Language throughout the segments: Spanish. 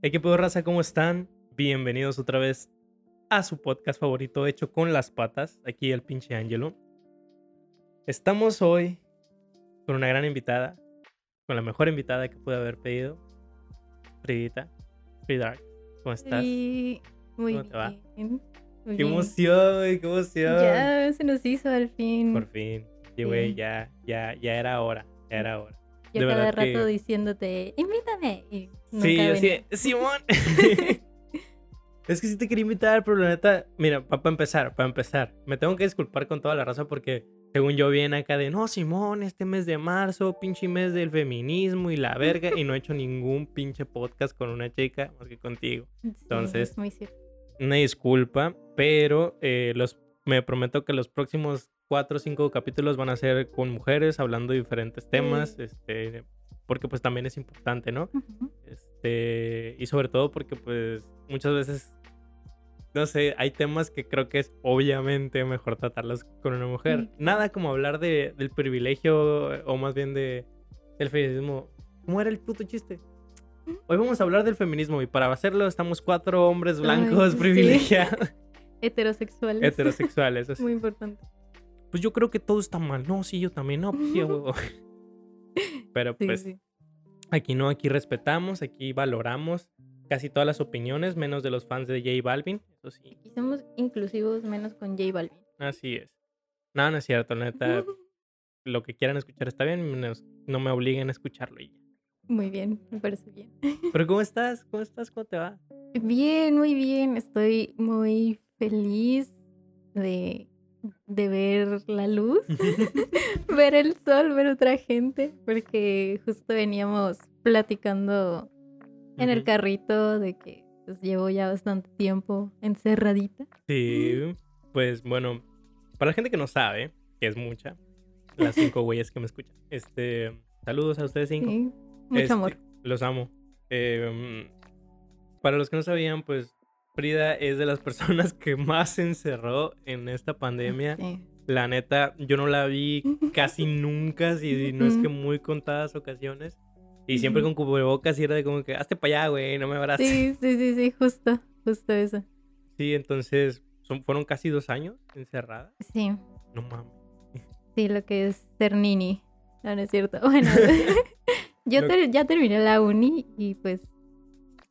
Hey, ¿qué pedo, raza? ¿Cómo están? Bienvenidos otra vez a su podcast favorito hecho con las patas. Aquí el pinche Ángelo. Estamos hoy con una gran invitada, con la mejor invitada que pude haber pedido. Fridita, Frida, ¿cómo estás? Sí, muy ¿Cómo te va? bien. muy ¡Qué bien. emoción, güey, qué emoción! Ya se nos hizo al fin. Por fin. Sí, güey, ya, ya, ya era hora, ya era hora. Yo de cada rato que- diciénde, invítame. Y nunca Sí, yo sí. Simón. es que sí te quería invitar, pero la neta, mira, para empezar, para empezar, me tengo que disculpar con toda la raza porque según yo viene acá de, no, Simón, este mes de marzo, pinche mes del feminismo y la verga, y no he hecho ningún pinche podcast con una chica más que contigo. Sí, Entonces- es muy cierto. Una disculpa, pero eh, los, me prometo que los próximos cuatro o cinco capítulos van a ser con mujeres, hablando de diferentes temas, este, porque pues también es importante, ¿no? Este, y sobre todo porque pues muchas veces, no sé, hay temas que creo que es obviamente mejor tratarlos con una mujer. Sí. Nada como hablar de, del privilegio o más bien de, del feminismo. ¿Cómo era el puto chiste? Hoy vamos a hablar del feminismo y para hacerlo estamos cuatro hombres blancos privilegiados, Heterosexuales. heterosexuales. así. Muy importante. Pues yo creo que todo está mal. No, sí, yo también. No, pues sí, huevo. Pero pues sí. Aquí no, aquí respetamos, aquí valoramos casi todas las opiniones, menos de los fans de J Balvin. Eso sí, Y somos inclusivos menos con J Balvin. así es. No, no es cierto, neta. Lo que quieran escuchar está bien, menos no me obliguen a escucharlo y ya. Muy bien, me parece bien. Pero ¿cómo estás? ¿Cómo estás? ¿Cómo te va? Bien, muy bien. Estoy muy feliz de, de ver la luz, ver el sol, ver otra gente, porque justo veníamos platicando en el carrito de que pues, llevo ya bastante tiempo encerradita. Sí, pues bueno, para la gente que no sabe, que es mucha, las cinco güeyes que me escuchan, este, saludos a ustedes cinco. Sí, mucho Este, amor. Los amo. Eh, para los que no sabían, pues Frida es de las personas que más se encerró en esta pandemia. Sí. La neta, yo no la vi casi nunca, si no es que muy contadas ocasiones. Y siempre con cubrebocas y era de como que, hazte para allá, güey, no me abraces. Sí, Sí, sí, sí, sí, justo, justo eso. entonces son, fueron casi dos años encerrada. Sí, No mames. sí, lo que es ser nini. No, no es cierto. Bueno, yo ter- ya terminé la uni y pues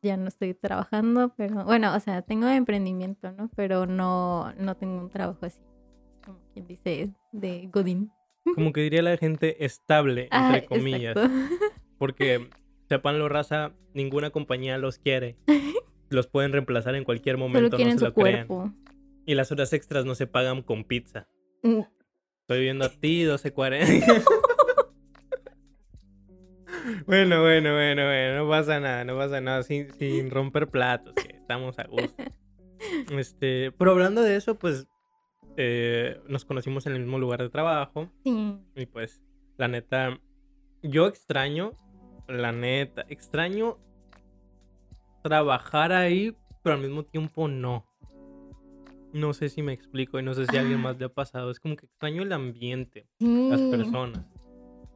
ya no estoy trabajando, pero bueno, o sea, tengo emprendimiento, ¿no? Pero no, no tengo un trabajo así, como quien dice, de Godín. Como que diría la gente estable, Ah, entre comillas. exacto. Porque, sepanlo, raza, ninguna compañía los quiere. Los pueden reemplazar en cualquier Solo momento, no se su lo crean. cuerpo. Y las horas extras no se pagan con pizza. Mm, Estoy viendo a ti, 12.40. bueno, bueno, bueno, bueno, no pasa nada, no pasa nada, sin, sin romper platos, que estamos a gusto. Este, pero hablando de eso, pues eh, nos conocimos en el mismo lugar de trabajo. Sí, Y pues, la neta, yo extraño, la neta, extraño trabajar ahí, pero al mismo tiempo no. No sé si me explico y no sé si a alguien más le ha pasado. Es como que extraño el ambiente, las personas.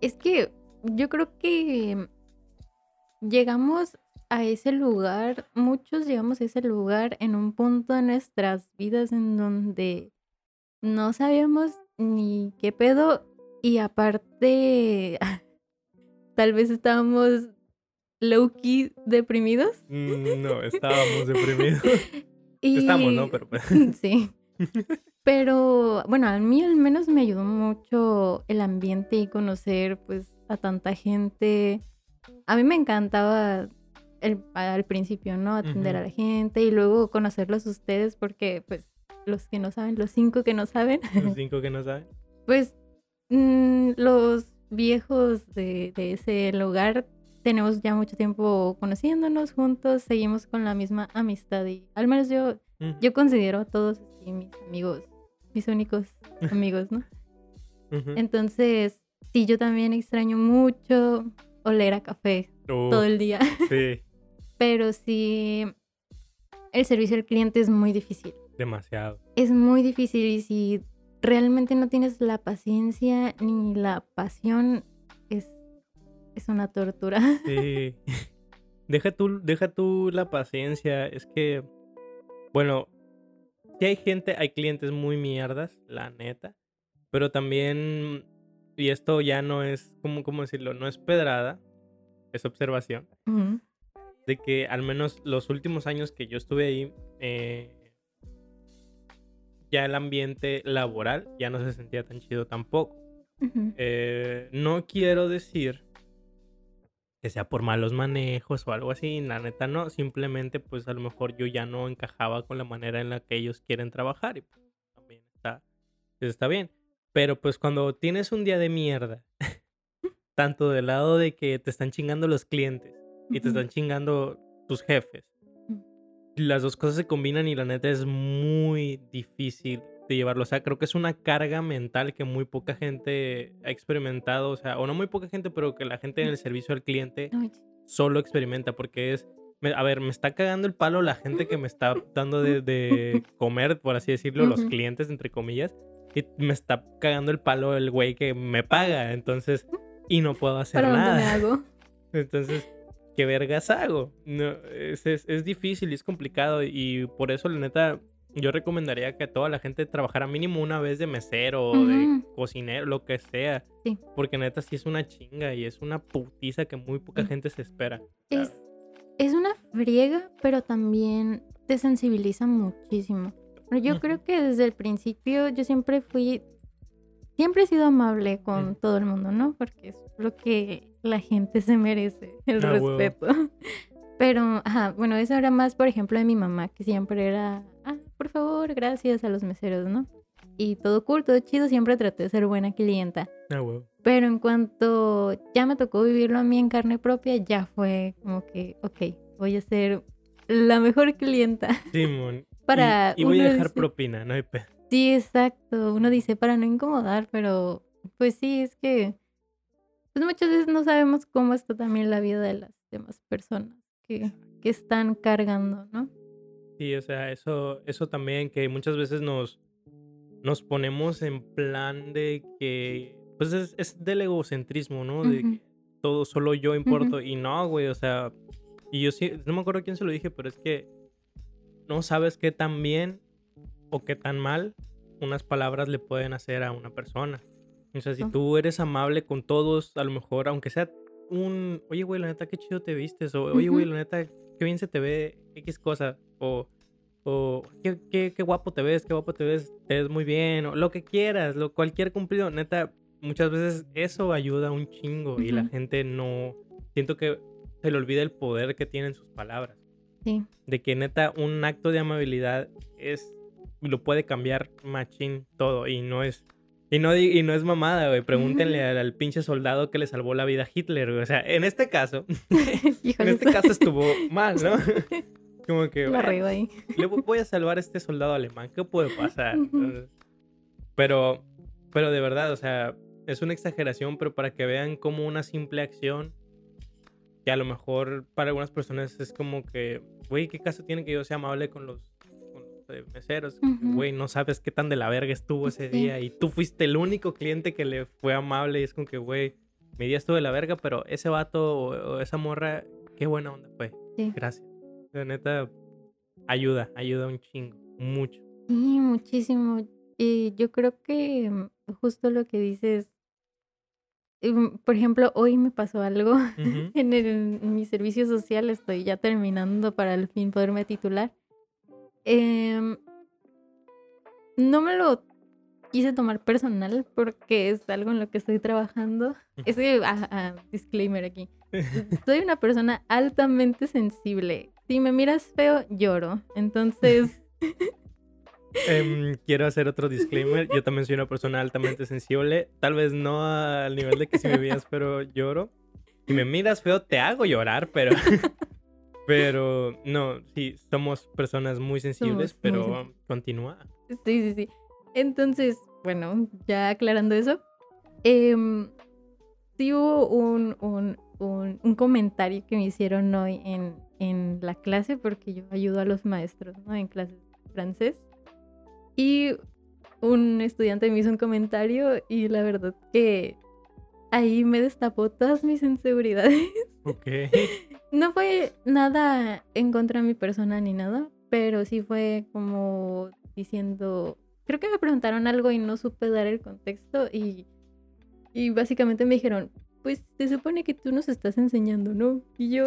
Es que yo creo que llegamos a ese lugar, muchos llegamos a ese lugar en un punto de nuestras vidas en donde no sabíamos ni qué pedo y aparte tal vez estábamos low key deprimidos. Mm, No, estábamos deprimidos. Y... Estamos, ¿no? Pero Sí. Pero bueno, a mí al menos me ayudó mucho el ambiente y conocer pues a tanta gente. A mí me encantaba el, al principio, ¿no? Atender a la gente y luego conocerlos ustedes porque pues los que no saben, los cinco que no saben, los cinco que no saben. pues mm, los viejos de, de ese lugar tenemos ya mucho tiempo conociéndonos juntos, seguimos con la misma amistad y al menos yo yo considero a todos así mis amigos, mis únicos amigos, ¿no? Entonces, sí, yo también extraño mucho oler a café todo el día, Sí, pero sí, el servicio al cliente es muy difícil. demasiado. Es muy difícil y si realmente no tienes la paciencia ni la pasión, es, es una tortura. Sí. Deja tú, deja tú la paciencia. Es que, bueno, si hay gente, hay clientes muy mierdas, la neta. Pero también, y esto ya no es, ¿cómo, cómo decirlo? No es pedrada, es observación. Ujú. De que al menos los últimos años que yo estuve ahí, eh, ya el ambiente laboral ya no se sentía tan chido tampoco. Ujú. Eh, no quiero decir que sea por malos manejos o algo así, la neta no, simplemente pues a lo mejor yo ya no encajaba con la manera en la que ellos quieren trabajar y pues, también está, está bien. Pero pues cuando tienes un día de mierda, tanto del lado de que te están chingando los clientes y te están chingando tus jefes, las dos cosas se combinan y la neta es muy difícil de llevarlo. O sea, creo que es una carga mental que muy poca gente ha experimentado. O sea, o no muy poca gente, pero que la gente en el servicio al cliente solo experimenta. Porque es, a ver, me está cagando el palo la gente que me está dando de, de comer, por así decirlo, los Ujú. clientes, entre comillas. Y me está cagando el palo el güey que me paga. Entonces, y no puedo hacer ¿Para dónde me nada. hago? Entonces, ¿qué vergas hago? No, es, es, es difícil y es complicado y por eso, la neta, yo recomendaría que toda la gente trabajara mínimo una vez de mesero de cocinero, lo que sea. Sí. Porque neta sí es una chinga y es una putiza que muy poca Sí. gente se espera. Es, es una friega, pero también te sensibiliza muchísimo. Pero yo creo que desde el principio yo siempre fui, siempre he sido amable con todo el mundo, ¿no? Porque es lo que la gente se merece, el Ah, respeto. Pero, ajá, bueno, eso era más, por ejemplo, de mi mamá, que siempre era, ah, por favor, gracias a los meseros, ¿no? Y todo cool, todo chido, siempre traté de ser buena clienta. ah, huevo. Pero en cuanto ya me tocó vivirlo a mí en carne propia, ya fue como que, ok, voy a ser la mejor clienta. Simón. Para y, y voy a dejar dice- propina, no hay pe. Sí, exacto. Uno dice para no incomodar, pero pues sí, es que pues muchas veces no sabemos cómo está también la vida de las demás personas que, que están cargando, ¿no? Sí, o sea, eso, eso también que muchas veces nos, nos ponemos en plan de que, pues es, es del egocentrismo, ¿no? De que todo solo yo importo. Y no, güey, o sea, y yo sí, no me acuerdo quién se lo dije, pero es que no sabes qué tan bien o qué tan mal unas palabras le pueden hacer a una persona. O sea, si Ah. tú eres amable con todos, a lo mejor, aunque sea un, oye, güey, la neta, qué chido te vistes, o oye, güey, la neta, qué bien se te ve X cosa, o, o qué, qué, qué guapo te ves, qué guapo te ves, te ves muy bien, o lo que quieras, lo, cualquier cumplido, neta, muchas veces eso ayuda un chingo y la gente no, siento que se le olvida el poder que tienen sus palabras, Sí. de que neta un acto de amabilidad es, lo puede cambiar machín todo y no es... Y no, y no es mamada, güey. Pregúntenle al, al pinche soldado que le salvó la vida a Hitler, güey. O sea, en este caso, en este caso estuvo mal, ¿no? Como que, bueno, arriba ahí. le vo- voy a salvar a este soldado alemán. ¿Qué puede pasar? Entonces, Pero, pero de verdad, o sea, es una exageración, pero para que vean como una simple acción, que a lo mejor para algunas personas es como que, güey, ¿qué caso tiene que yo sea amable con los, con los, eh, meseros? Güey, no sabes qué tan de la verga estuvo ese Sí. día y tú fuiste el único cliente que le fue amable y es como que, güey, mi día estuvo de la verga, pero ese vato o, o esa morra, qué buena onda fue. Sí. Gracias. La neta, ayuda, ayuda un chingo, mucho. Sí, muchísimo. Y yo creo que mm, justo lo que dices, em, por ejemplo, hoy me pasó algo Ujú. en, el- en mi servicio social, estoy ya terminando para al fin poderme titular. Em, no me lo quise tomar personal porque es algo en lo que estoy trabajando. Es que, ah, ah, disclaimer aquí. Soy una persona altamente sensible. Si me miras feo, lloro. Entonces, Em, quiero hacer otro disclaimer. Yo también soy una persona altamente sensible. Tal vez no al nivel de que si me veías, pero lloro. Si me miras feo, te hago llorar, pero. Pero no, sí, somos personas muy sensibles, Somos muy pero continúa. Sí, sí, sí. Entonces, bueno, ya aclarando eso, em, sí hubo un, un, un, un comentario que me hicieron hoy en, en la clase, porque yo ayudo a los maestros, ¿no? En clases de francés. Y un estudiante me hizo un comentario y la verdad que ahí me destapó todas mis inseguridades. Ok. No fue nada en contra de mi persona ni nada, pero sí fue como diciendo, creo que me preguntaron algo y no supe dar el contexto y, y básicamente me dijeron, pues se supone que tú nos estás enseñando, ¿no? Y yo,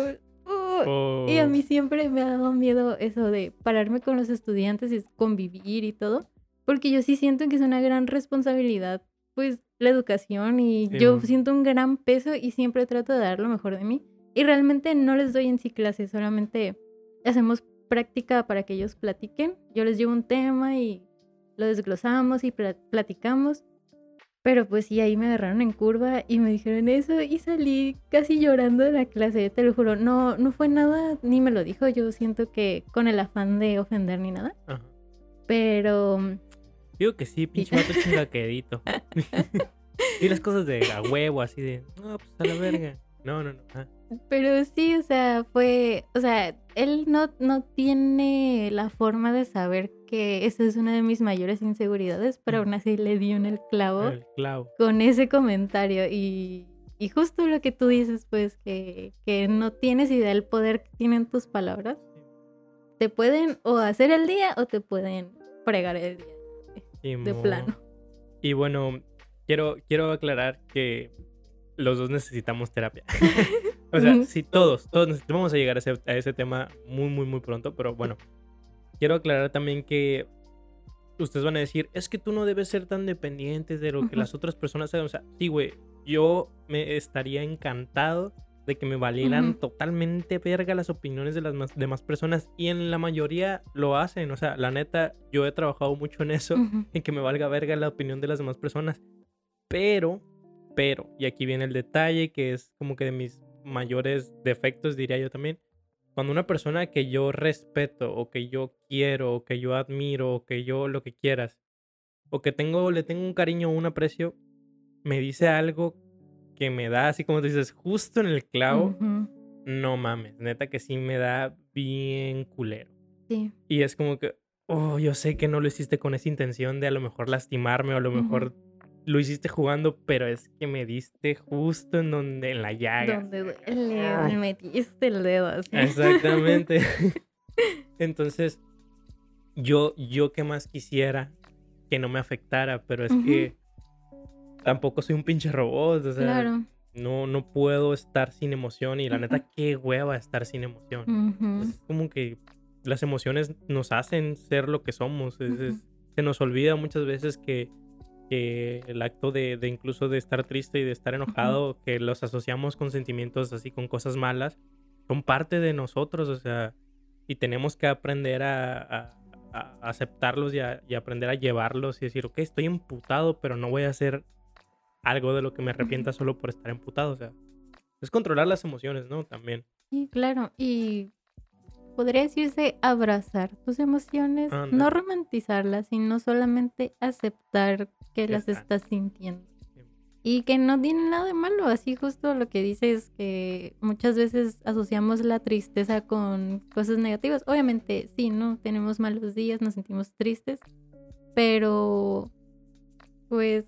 "Oh". y a mí siempre me ha dado miedo eso de pararme con los estudiantes y convivir y todo, porque yo sí siento que es una gran responsabilidad, pues la educación y Sí, yo siento un gran peso y siempre trato de dar lo mejor de mí. Y realmente no les doy en sí clases, solamente hacemos práctica para que ellos platiquen. Yo les llevo un tema y lo desglosamos y pla- platicamos. Pero pues sí, ahí me agarraron en curva y me dijeron eso y salí casi llorando de la clase, te lo juro. No, no fue nada, ni me lo dijo. Yo siento que con el afán de ofender ni nada. Ajá. Pero Digo que sí, pinche vato chingaquedito. y las cosas de a huevo, así de, no, pues a la verga. No, no, no. ah. Pero sí, o sea, fue, o sea, él no, no tiene la forma de saber que esa es una de mis mayores inseguridades, pero aún así le dio en el clavo El clavo. con ese comentario y, y justo lo que tú dices, pues, que, que no tienes idea del poder que tienen tus palabras. Te pueden o hacer el día o te pueden fregar el día, de Simón. plano. Y bueno, quiero, quiero aclarar que los dos necesitamos terapia. o sea, sí, todos, todos vamos a llegar a ese, a ese tema muy, muy, muy pronto, pero bueno, quiero aclarar también que ustedes van a decir, es que tú no debes ser tan dependiente de lo que Ujú. las otras personas hagan. O sea, sí, güey, yo me estaría encantado de que me valieran Ujú. totalmente verga las opiniones de las más- demás personas y en la mayoría lo hacen. O sea, la neta, yo he trabajado mucho en eso Ujú. en que me valga verga la opinión de las demás personas. Pero, pero, y aquí viene el detalle que es como que de mis mayores defectos, diría yo también. Cuando una persona que yo respeto o que yo quiero o que yo admiro o que yo lo que quieras o que tengo, le tengo un cariño o un aprecio, me dice algo que me da así como tú dices, justo en el clavo, Ujú. no mames, neta que sí me da bien culero. Sí. Y es como que, oh, yo sé que no lo hiciste con esa intención de a lo mejor lastimarme o a lo mejor lo hiciste jugando, pero es que me diste justo en donde, en la llaga. Donde duele, me metiste el dedo así. Exactamente. Entonces, yo, yo que más quisiera que no me afectara, pero es que tampoco soy un pinche robot, o sea, Claro. no, no puedo estar sin emoción y la neta, qué hueva estar sin emoción. Es como que las emociones nos hacen ser lo que somos. es- es- Ujú. se nos olvida muchas veces que, que el acto de, de incluso de estar triste y de estar enojado, que los asociamos con sentimientos así, con cosas malas, son parte de nosotros, o sea, y tenemos que aprender a, a- a aceptarlos y, a- y aprender a llevarlos y decir, ok, estoy emputado, pero no voy a hacer algo de lo que me arrepienta solo por estar emputado, o sea, es controlar las emociones, ¿no? También. Sí, claro. Y podría decirse abrazar tus emociones, no romantizarlas, sino solamente aceptar que las está. estás sintiendo. Y que no tiene nada de malo, así justo lo que dices, que muchas veces asociamos la tristeza con cosas negativas. Obviamente, sí, ¿no? Tenemos malos días, nos sentimos tristes, pero pues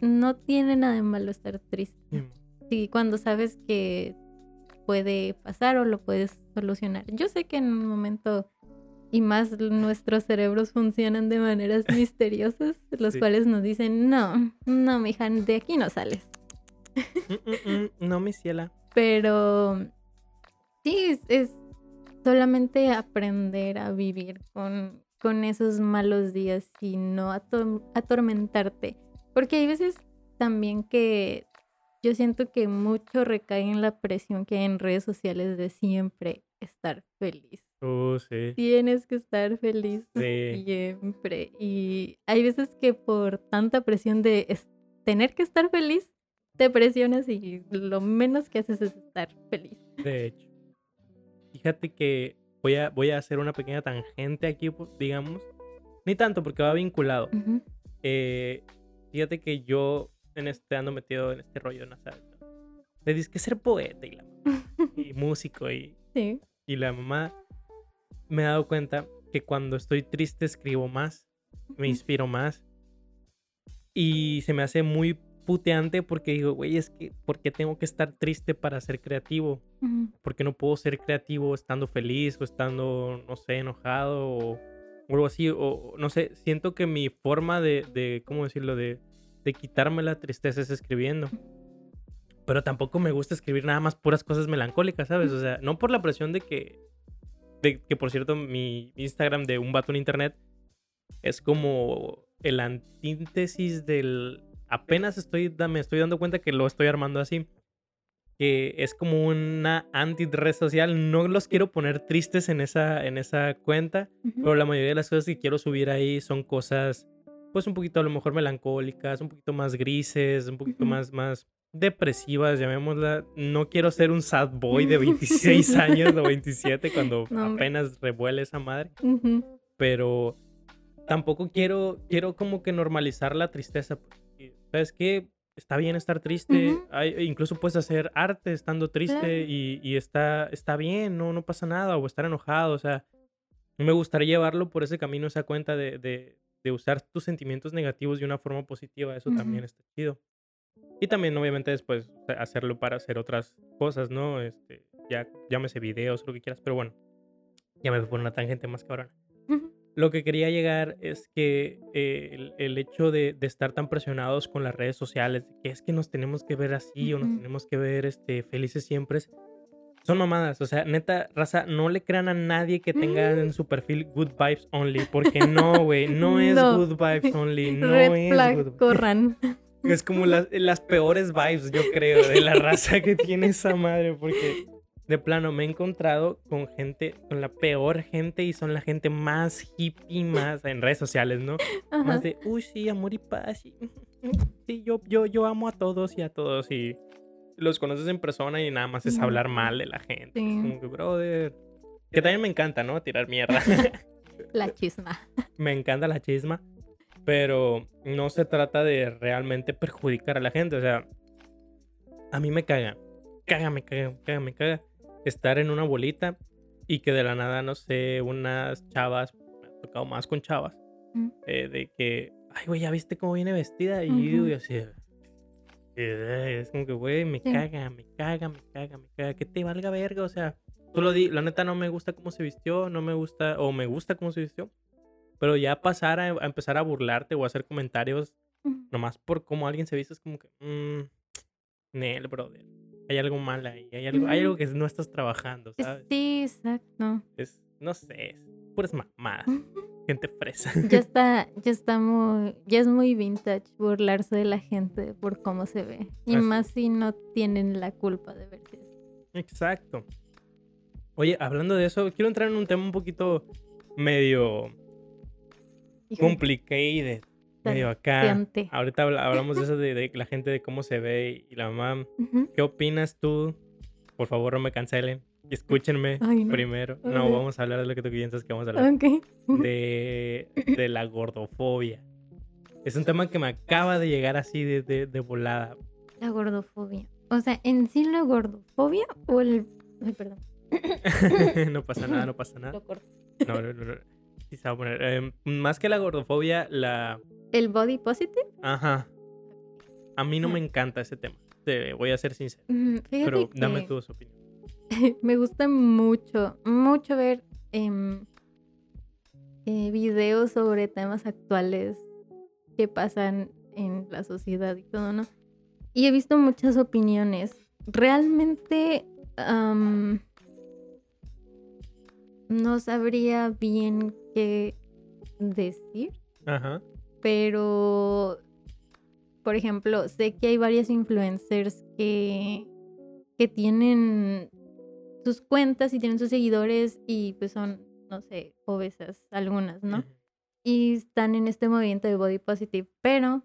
no tiene nada de malo estar triste. Sí, cuando sabes que puede pasar o lo puedes solucionar. Yo sé que en un momento y más nuestros cerebros funcionan de maneras misteriosas, los Sí. cuales nos dicen, no, no, mija, de aquí no sales. Mm, mm, mm, no, mi ciela. Pero sí, es, es solamente aprender a vivir con, con esos malos días y no ator- atormentarte. Porque hay veces también que yo siento que mucho recae en la presión que hay en redes sociales de siempre estar feliz. Oh, sí. Tienes que estar feliz Sí. siempre. Y hay veces que por tanta presión de tener que estar feliz, te presionas y lo menos que haces es estar feliz. De hecho. Fíjate que voy a, voy a hacer una pequeña tangente aquí, digamos. Ni tanto, porque va vinculado. Eh, fíjate que yo en este ando metido en este rollo, ¿no sabes? Le dices que ser poeta y, la, y músico y, Sí. y la mamá me he dado cuenta que cuando estoy triste escribo más, me inspiro más y se me hace muy puteante porque digo, güey, es que, ¿por qué tengo que estar triste para ser creativo? Ujú. ¿Por qué no puedo ser creativo estando feliz o estando, no sé, enojado o, o algo así? O no sé, siento que mi forma de, de ¿cómo decirlo? De, de quitarme la tristeza es escribiendo. Pero tampoco me gusta escribir nada más puras cosas melancólicas, ¿sabes? O sea, no por la presión de que, de que por cierto, mi Instagram de un vato en internet es como el antítesis del... Apenas estoy, me estoy dando cuenta que lo estoy armando así. Que es como una anti-red social. No los quiero poner tristes en esa, en esa cuenta. Pero la mayoría de las cosas que quiero subir ahí son cosas, pues un poquito a lo mejor melancólicas, un poquito más grises, un poquito más, más depresivas, llamémosla. No quiero ser un sad boy de 26 años o 27 cuando No, apenas revuela esa madre. Ujú. Pero tampoco quiero, quiero como que normalizar la tristeza. Porque, ¿sabes qué? Está bien estar triste. Ujú. Hay- incluso puedes hacer arte estando triste Claro. y, y está, está bien, no, no pasa nada. O estar enojado, o sea, me gustaría llevarlo por ese camino, esa cuenta de, de, de usar tus sentimientos negativos de una forma positiva. Eso también Ujú. está chido. Y también, obviamente, después hacerlo para hacer otras cosas, ¿no? Este, ya llámese videos, lo que quieras. Pero bueno, ya me fui por una tangente más cabrona. Ujú. Lo que quería llegar es que eh, el, el hecho de, de estar tan presionados con las redes sociales, que es que nos tenemos que ver así o nos tenemos que ver este, felices siempre, son mamadas. O sea, neta, raza, no le crean a nadie que tenga en su perfil good vibes only, porque no, güey, no es No. good vibes only, no Red es flag, good corran. Es como las, las peores vibes, yo creo, de la raza que tiene esa madre, porque de plano me he encontrado con gente, con la peor gente y son la gente más hippie, más en redes sociales, ¿no? Ajá. Más de, uy, sí, amor y paz. y- Sí, yo, yo, yo amo a todos y a todos y los conoces en persona y nada más es hablar mal de la gente. Sí. Como que, brother. Que también me encanta, ¿no? Tirar mierda. La chisma. me encanta la chisma, pero no se trata de realmente perjudicar a la gente. O sea, a mí me caga, caga, me caga, me caga, me caga estar en una bolita y que de la nada, no sé, unas chavas, me ha tocado más con chavas, Mm. eh, de que, ay, güey, ¿ya viste cómo viene vestida? Y Ujú. yo así, eh, es como que, güey, me Sí. caga, me caga, me caga, me caga, que te valga verga, o sea, solo di, la neta no me gusta cómo se vistió, no me gusta, o me gusta cómo se vistió, pero ya pasar a, a empezar a burlarte o a hacer comentarios nomás por cómo alguien se viste es como que, mmm, Nel, brother, hay algo mal ahí, hay algo, hay algo que no estás trabajando, Es- ¿sabes? Sí, exacto. Es, no sé, es puras mamadas, gente fresa. Ya está, ya está muy, ya es muy vintage burlarse de la gente por cómo se ve. Y Así más si no tienen la culpa de verse. Exacto. Oye, hablando de eso, quiero entrar en un tema un poquito medio Híjole, complicated, medio acá. Ahorita habla- hablamos de eso de, de la gente, de cómo se ve y la mamá. ¿Qué opinas tú? Por favor, no me cancelen. Escúchenme Ay, no. primero. No, vamos a hablar de lo que tú piensas que vamos a hablar. Ok. De, de la gordofobia. Es un tema que me acaba de llegar así de, de, de volada. La gordofobia. O sea, en sí la gordofobia o el. Ay, perdón. no pasa nada, no pasa nada. Lo corto. No, no, no. no. Sí se va a poner. em, más que la gordofobia, la. El body positive. Ajá. A mí no Ah. me encanta ese tema. Te voy a ser sincero. Mm, Fíjate Pero que dame tu opinión. me gusta mucho, mucho ver em, eh, videos sobre temas actuales que pasan en la sociedad y todo, ¿no? Y he visto muchas opiniones. Realmente no sabría bien qué decir, Ajá. pero por ejemplo, sé que hay varias influencers que, que tienen sus cuentas y tienen sus seguidores y pues son, no sé, obesas algunas, ¿no? Y están en este movimiento de body positive, pero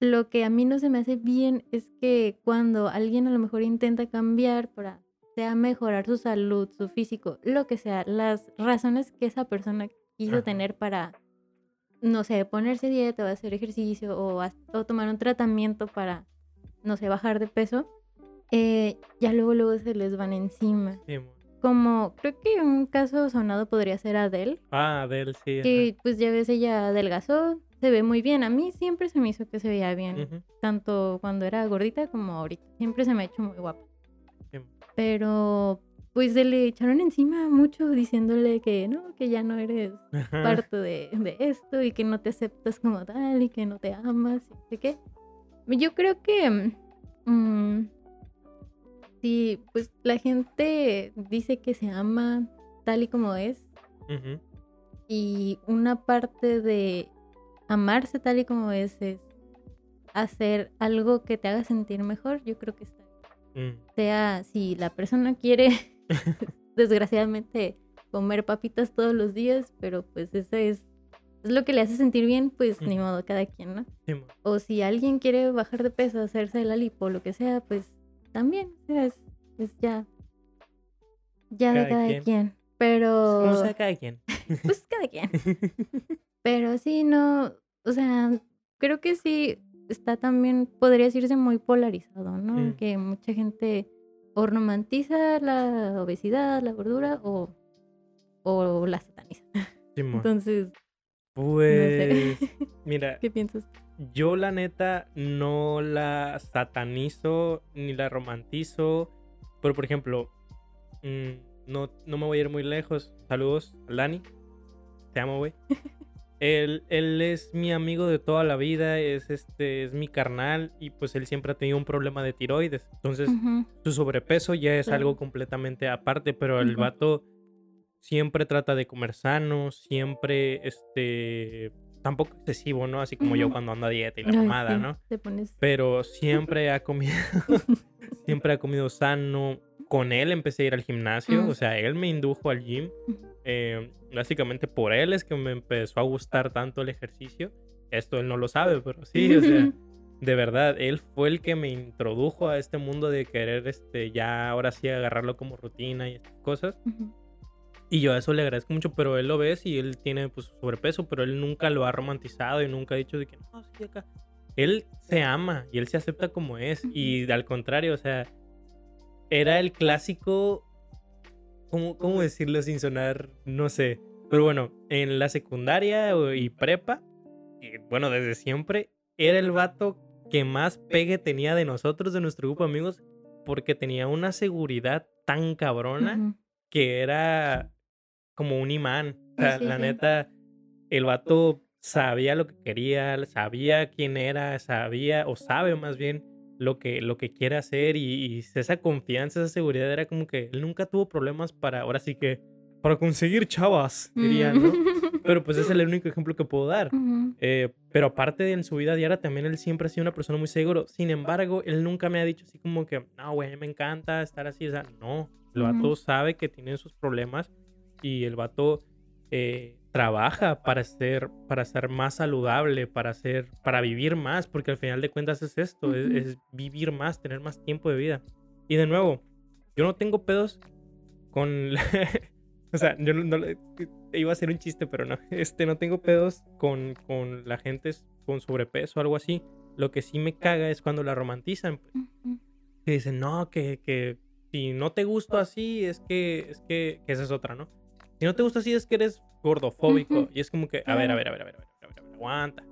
lo que a mí no se me hace bien es que cuando alguien a lo mejor intenta cambiar para sea mejorar su salud, su físico, lo que sea, las razones que esa persona quiso Ajá. tener para, no sé, ponerse dieta o hacer ejercicio o tomar un tratamiento para, no sé, bajar de peso, eh, ya luego luego se les van encima. Sí, mo. como creo que un caso sonado podría ser Adele, Ah, Adele, sí. ajá. que pues ya ves ella adelgazó, se ve muy bien. A mí siempre se me hizo que se veía bien, Ujú, tanto cuando era gordita como ahorita. Siempre se me ha hecho muy guapa. sí. Pero pues se le echaron encima mucho diciéndole que no, que ya no eres Ajá. parte de, de esto y que no te aceptas como tal y que no te amas y sé qué. Yo creo que mm, si pues la gente dice que se ama tal y como es y una parte de amarse tal y como es es hacer algo que te haga sentir mejor, yo creo que está mm, Sea si la persona quiere desgraciadamente comer papitas todos los días, pero pues eso es, es lo que le hace sentir bien, pues ni modo, cada quien, ¿no? sí, O si alguien quiere bajar de peso, hacerse la lipo, lo que sea, pues también, o sea, es, es ya, ya de Cada quien. quien. Pero, Como sea cada quien. pues cada quien. Pero sí, no, o sea, creo que sí está también, podría decirse muy polarizado, ¿no? Mm. Que mucha gente o romantiza la obesidad, la gordura, o, o la sataniza. Sí. Entonces, Pues, mira, ¿qué piensas? Yo la neta no la satanizo ni la romantizo. Pero, por ejemplo, mm, no, no me voy a ir muy lejos. Saludos, Lani. Te amo, güey. Él, él es mi amigo de toda la vida, es este, es mi carnal, y pues él siempre ha tenido un problema de tiroides. Entonces, su sobrepeso ya es Claro. algo completamente aparte, pero el Ujú. vato siempre trata de comer sano, siempre, este, tampoco excesivo, ¿no? Así como yo cuando ando a dieta y la mamada, sí, ¿no? Te pones... Pero siempre ha comido, siempre ha comido sano. Con él empecé a ir al gimnasio, Mm. o sea, él me indujo al gym. Eh, básicamente por él es que me empezó a gustar tanto el ejercicio. Esto él no lo sabe, pero sí, o sea, de verdad, él fue el que me introdujo a este mundo de querer, este, ya ahora sí agarrarlo como rutina y estas cosas. Y yo a eso le agradezco mucho, pero él lo ves y él tiene pues sobrepeso, pero él nunca lo ha romantizado y nunca ha dicho de que no, sí, acá. Él se ama y él se acepta como es. Y al contrario, o sea, era el clásico, ¿cómo, cómo decirlo sin sonar? No sé. Pero bueno, en la secundaria y prepa, y bueno, desde siempre, era el vato que más pegue tenía de nosotros, de nuestro grupo de amigos, porque tenía una seguridad tan cabrona Ujú. que era como un imán. O sea, Sí, la sí. neta, el vato sabía lo que quería, sabía quién era, sabía, o sabe más bien lo que, lo que quiere hacer y, y esa confianza, esa seguridad era como que él nunca tuvo problemas para, ahora sí que, para conseguir chavas, dirían, ¿no? Pero pues es el único ejemplo que puedo dar. Eh, pero aparte de en su vida diaria, también él siempre ha sido una persona muy seguro. Sin embargo, él nunca me ha dicho así como que, no, güey, me encanta estar así. O sea, no. El vato sabe que tiene sus problemas y el vato eh, trabaja para ser, para ser más saludable, para ser, para vivir más, porque al final de cuentas es esto, es, Ujú. es vivir más, tener más tiempo de vida. Y de nuevo, yo no tengo pedos con... la- o sea, yo no, no iba a ser un chiste, pero no. Este, no tengo pedos con, con la gente con sobrepeso o algo así. Lo que sí me caga es cuando la romantizan. pues, Ujú. Que dicen, no, que, que si no te gusto así, es que, es que, que esa es otra, ¿no? Si no te gusta así, es que eres gordofóbico. Ujú. Y es como que, a ver, a ver, a ver, a ver, a ver, a ver, a ver, aguanta.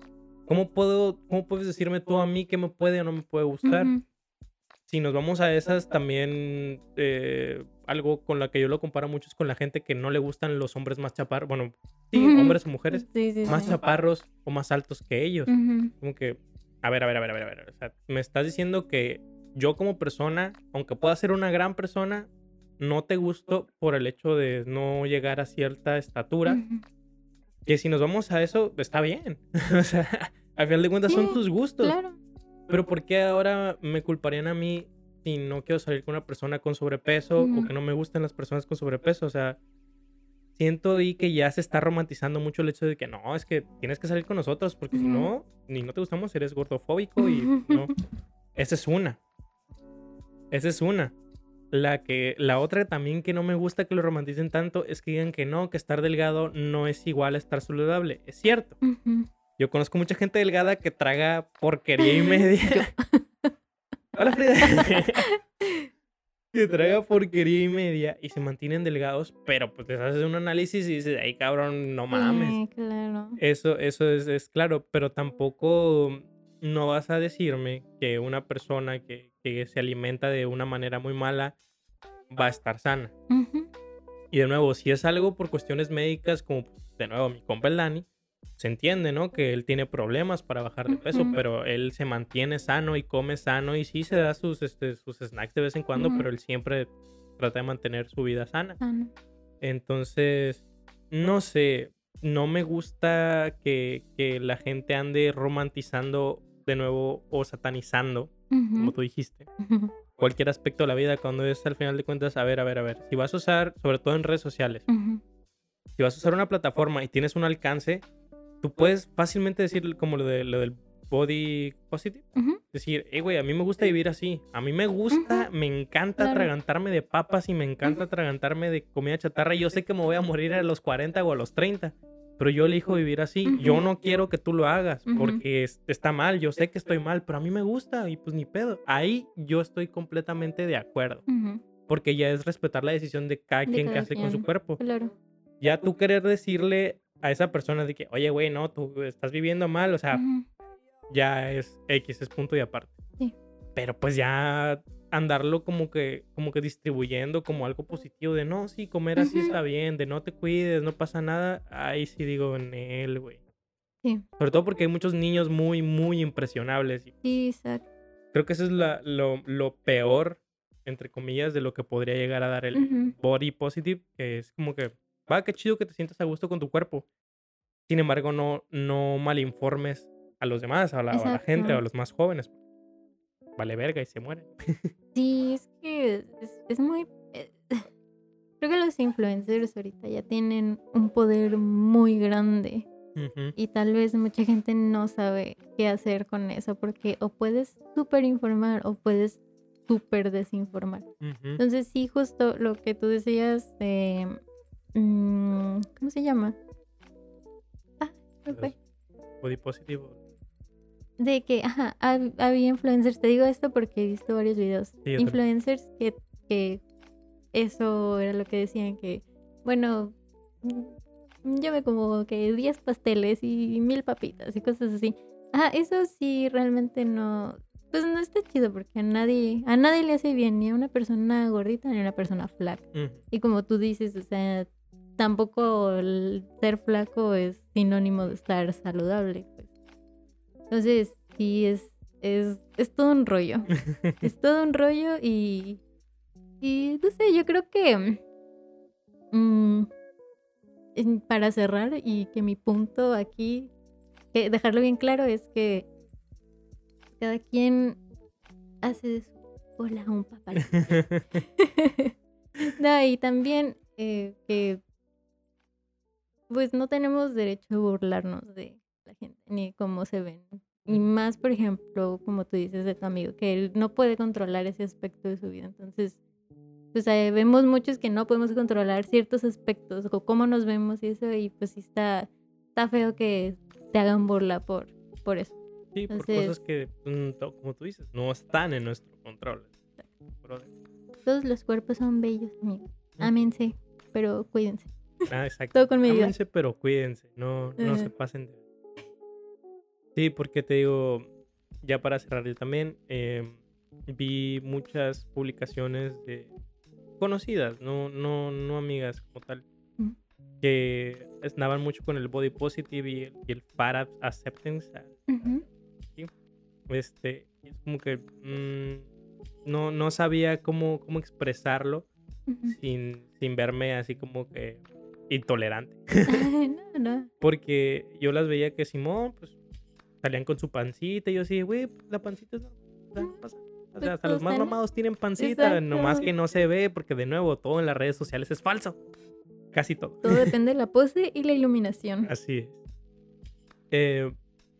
¿Cómo puedo, cómo puedes decirme tú a mí que me puede o no me puede gustar? Ujú. si nos vamos a esas, también eh, algo con la que yo lo comparo mucho es con la gente que no le gustan los hombres más chaparros. Bueno, sí, Ujú. hombres o mujeres Sí, sí, más sí. chaparros o más altos que ellos. Como que, a ver, a ver, a ver, a ver, a ver. O sea, me estás diciendo que yo como persona, aunque pueda ser una gran persona, no te gusto por el hecho de no llegar a cierta estatura. Que si nos vamos a eso, está bien. o sea, al final de cuentas son Sí, tus gustos. Claro. Pero ¿por qué ahora me culparían a mí si no quiero salir con una persona con sobrepeso o que no me gustan las personas con sobrepeso? O sea, siento ahí que ya se está romantizando mucho el hecho de que no, es que tienes que salir con nosotros porque si no, ni no te gustamos, eres gordofóbico y no. Esa es una. Esa es una. La que la otra también que no me gusta que lo romanticen tanto es que digan que no, que estar delgado no es igual a estar saludable. Es cierto. Yo conozco mucha gente delgada que traga porquería y media. Hola, Frida. que traga porquería y media y se mantienen delgados, pero pues te haces un análisis y dices, ay cabrón, no mames. Claro. Eso, eso es, es claro, pero tampoco no vas a decirme que una persona que, que se alimenta de una manera muy mala va a estar sana. Y de nuevo, si es algo por cuestiones médicas, como de nuevo mi compa el Dani, se entiende, ¿no? Que él tiene problemas para bajar de peso, pero él se mantiene sano y come sano y sí se da sus, este, sus snacks de vez en cuando, pero él siempre trata de mantener su vida sana. Entonces, no sé, no me gusta que, que la gente ande romantizando de nuevo o satanizando, como Ujú. tú dijiste, cualquier aspecto de la vida cuando es al final de cuentas, a ver, a ver, a ver, si vas a usar, sobre todo en redes sociales, Ujú. si vas a usar una plataforma y tienes un alcance, tú puedes fácilmente decir como lo, de, lo del body positive. Decir, eh, güey, a mí me gusta vivir así. A mí me gusta, me encanta Claro. atragantarme de papas y me encanta atragantarme de comida chatarra. Y yo sé que me voy a morir a los 40 o a los 30. Pero yo elijo vivir así. Yo no quiero que tú lo hagas porque es- está mal. Yo sé que estoy mal, pero a mí me gusta y pues ni pedo. Ahí yo estoy completamente de acuerdo. Porque ya es respetar la decisión de cada De quien que hace con su cuerpo Claro. ya tú querer decirle a esa persona de que, oye, güey, no, tú estás viviendo mal, o sea, ya es X, es punto y aparte. Sí. Pero pues ya andarlo como que, como que distribuyendo como algo positivo de no, sí, comer así Ujú. está bien, de no te cuides, no pasa nada, ahí sí digo en él, güey. Sí. Sobre todo porque hay muchos niños muy, muy impresionables. Sí, exacto. creo que eso es la- lo, lo peor, entre comillas, de lo que podría llegar a dar el, Ujú. body positive, que es como que, va, qué chido que te sientas a gusto con tu cuerpo. Sin embargo, no, no malinformes a los demás, a la, a la gente, a los más jóvenes. Vale verga y se mueren. Sí, es que es, es muy... eh, Creo que los influencers ahorita ya tienen un poder muy grande y tal vez mucha gente no sabe qué hacer con eso porque o puedes súper informar o puedes súper desinformar. Entonces sí, justo lo que tú decías de... mm, ¿Cómo se llama? Ah, me fue. Body positive. De que, ajá, había influencers, te digo esto porque he visto varios videos, influencers que, que eso era lo que decían que, bueno, mm, yo me como que 10 pasteles y mil papitas y cosas así. Ajá, eso sí realmente no, pues no está chido porque a nadie, a nadie le hace bien, ni a una persona gordita ni a una persona flaca. Y como tú dices, o sea, tampoco el ser flaco es sinónimo de estar saludable. Entonces, sí, es, es, es todo un rollo. es todo un rollo y, y no sé, yo creo que mm, para cerrar y que mi punto aquí, que dejarlo bien claro es que cada quien hace de su cola un no, y también eh, que pues no tenemos derecho a burlarnos de la gente ni cómo se ven. Y más, por ejemplo, como tú dices de tu amigo, que él no puede controlar ese aspecto de su vida. Entonces, pues vemos muchos que no podemos controlar ciertos aspectos o cómo nos vemos y eso, y pues sí está, está feo que te hagan burla por, por eso. Sí, por Entonces- cosas que, mm, como tú dices, no están en nuestro control. Todos los cuerpos son bellos, amigos. Ámense, pero cuídense. Ah, exacto. Todo con medida. Ámense, pero cuídense, no, no se Ajá. pasen de... Sí, porque te digo, ya para cerrar yo también, eh, vi muchas publicaciones de conocidas, no, no, no amigas como tal, que estaban mucho con el body positive y el, y el fat acceptance. ah. Este, es como que mm, no, no sabía cómo, cómo expresarlo sin, sin verme así como que intolerante. no, no. Porque yo las veía que Simón, pues, salían con su pancita y yo así, güey, pues, la pancita es... o sea, no pasa. O sea, hasta los más mamados tienen pancita, Exacto. nomás que no se ve, porque de nuevo, todo en las redes sociales es falso. Casi todo. Todo depende de la pose y la iluminación. Así es. Eh,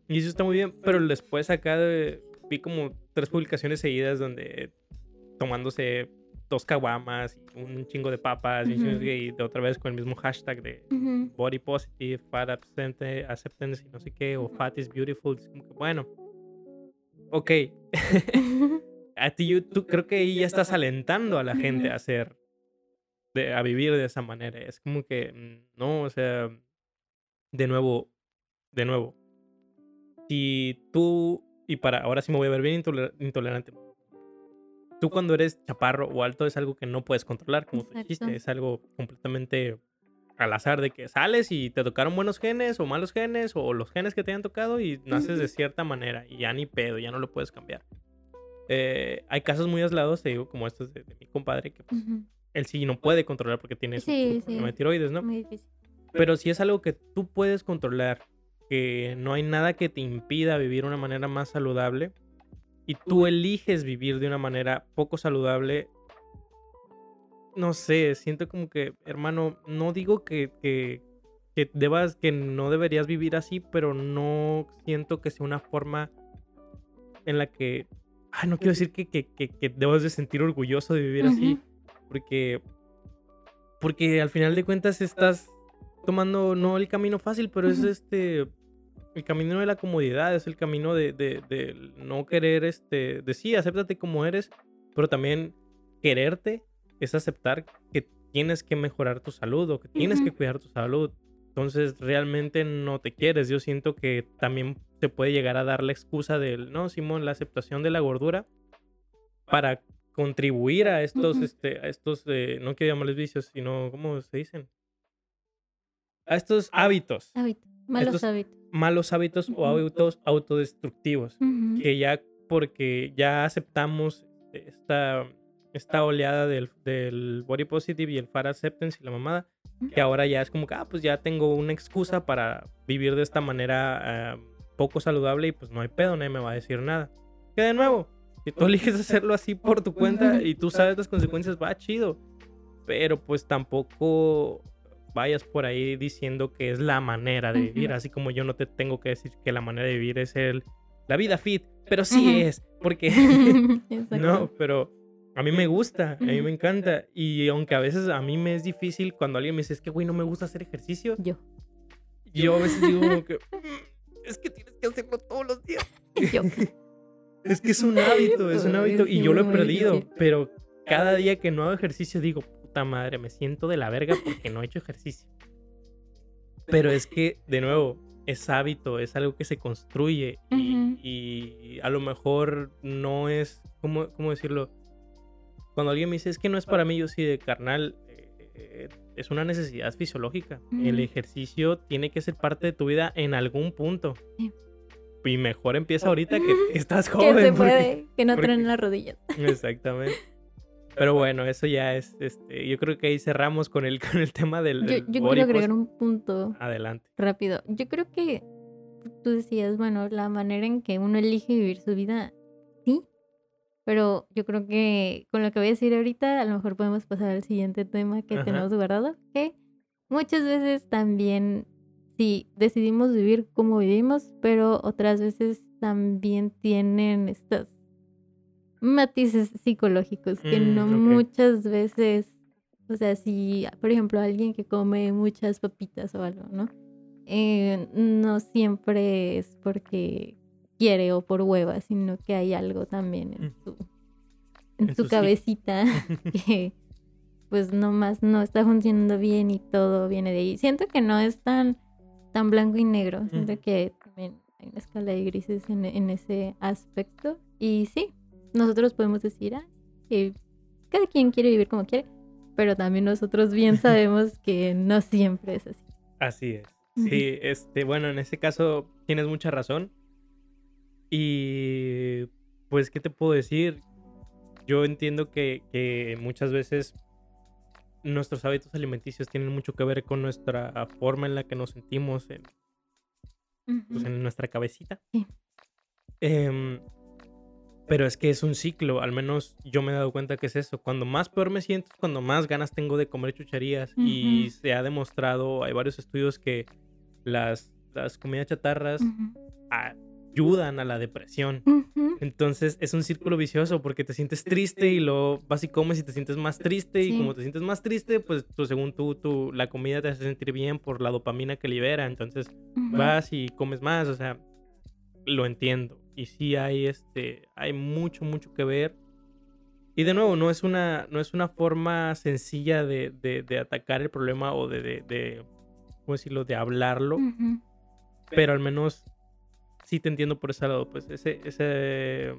y eso está muy bien, pero después acá de- vi como tres publicaciones seguidas donde tomándose dos caguamas un chingo de papas y de- y de otra vez con el mismo hashtag de body positive, fat acceptance, acceptance y no sé qué, o fat is beautiful. Es como que, bueno, ok, a ti, yo- tú creo que ahí ya estás alentando a la gente a hacer, de- a vivir de esa manera. Es como que, mm, no, o sea, de nuevo, de nuevo. Si tú, y para, ahora sí me voy a ver bien intoler- intolerante. Tú cuando eres chaparro o alto es algo que no puedes controlar, como tú Exacto. dijiste, es algo completamente al azar de que sales y te tocaron buenos genes o malos genes o los genes que te hayan tocado y naces de cierta manera y ya ni pedo, ya no lo puedes cambiar. Eh, hay casos muy aislados, te digo, como estos de, de mi compadre, que pues, Ujú. él sí no puede controlar porque tiene su, su Sí, sí. tiroides, ¿no? Muy difícil. Pero si es algo que tú puedes controlar, que no hay nada que te impida vivir una manera más saludable y tú eliges vivir de una manera poco saludable, no sé, siento como que, hermano, no digo que, que, que debas, que no deberías vivir así, pero no siento que sea una forma en la que, ay, no quiero decir que, que, que, que debas de sentir orgulloso de vivir así, porque, porque al final de cuentas estás tomando no el camino fácil, pero es este el camino de la comodidad, es el camino de, de, de no querer, este, de sí, acéptate como eres, pero también quererte es aceptar que tienes que mejorar tu salud o que tienes que cuidar tu salud. Entonces realmente no te quieres. Yo siento que también se puede llegar a dar la excusa del, no, Simón, la aceptación de la gordura para contribuir a estos, este, a estos, eh, no quiero llamarles vicios, sino, ¿cómo se dicen? A estos hábitos, Hábitos. Malos Estos- hábitos. Malos hábitos o hábitos autodestructivos, Ujú. que ya porque ya aceptamos esta, esta oleada del, del body positive y el fat acceptance y la mamada, que ahora ya es como que, ah, pues ya tengo una excusa para vivir de esta manera ah, poco saludable y pues no hay pedo, nadie me va a decir nada. Que de nuevo, si tú eliges hacerlo así por tu cuenta y tú sabes las consecuencias, va chido. Pero pues tampoco vayas por ahí diciendo que es la manera de vivir, así como yo no te tengo que decir que la manera de vivir es el, la vida fit, pero sí es, porque no, pero a mí me gusta, a mí me encanta. Y aunque a veces a mí me es difícil cuando alguien me dice, es que, güey, no me gusta hacer ejercicio, Yo. yo a veces digo como que, "Mm, es que tienes que hacerlo todos los días. Yo. Es que es un hábito, es un hábito. Y yo lo he perdido, pero cada día que no hago ejercicio digo, puta madre, me siento de la verga porque no he hecho ejercicio. Pero es que, de nuevo, es hábito, es algo que se construye y, a lo mejor no es, ¿cómo, ¿cómo decirlo? Cuando alguien me dice, es que no es para mí, yo sí de carnal, eh, eh, es una necesidad fisiológica. El ejercicio tiene que ser parte de tu vida en algún punto. Sí. Y mejor empieza ahorita que estás Que joven. se porque- puede, que no porque- truenen las rodillas. Exactamente. Pero bueno, eso ya es, este, yo creo que ahí cerramos con el, con el tema del, Yo, quiero agregar un punto Adelante. rápido. Yo creo que tú decías, bueno, la manera en que uno elige vivir su vida, sí. Pero yo creo que con lo que voy a decir ahorita, a lo mejor podemos pasar al siguiente tema que Ajá. tenemos guardado, que muchas veces también, sí, decidimos vivir como vivimos, pero otras veces también tienen estos matices psicológicos que Mm, no muchas veces, o sea, si, por ejemplo, alguien que come muchas papitas o algo, ¿no? Eh, no siempre es porque quiere o por hueva, sino que hay algo también en Mm. su, en su cabecita que pues nomás no está funcionando bien y todo viene de ahí. Siento que no es tan, tan blanco y negro, siento Ujú. que también hay una escala de grises en, en ese aspecto. Y sí, nosotros podemos decir ah, que cada quien quiere vivir como quiere, pero también nosotros bien sabemos que no siempre es así. Así es. Sí, este, bueno, en ese caso tienes mucha razón. Y pues, ¿qué te puedo decir? Yo entiendo que, que muchas veces nuestros hábitos alimenticios tienen mucho que ver con nuestra forma en la que nos sentimos en, pues, en nuestra cabecita. Sí. Em, pero es que es un ciclo, al menos yo me he dado cuenta que es eso. Cuando más peor me siento, es cuando más ganas tengo de comer chucherías. Y Ujú. se ha demostrado, hay varios estudios que las, las comidas chatarras Ujú. ayudan a la depresión. Ujú. Entonces es un círculo vicioso porque te sientes triste y luego vas y comes y te sientes más triste y Sí. como te sientes más triste, pues tú, según tú, tú, la comida te hace sentir bien por la dopamina que libera. Entonces vas y comes más, o sea, lo entiendo. Y sí hay este, hay mucho, mucho que ver Y de nuevo, no es una, no es una forma sencilla de, de- de atacar el problema o de, de, ¿cómo decirlo?, de hablarlo. Pero al menos sí te entiendo por ese lado. Pues ese, ese,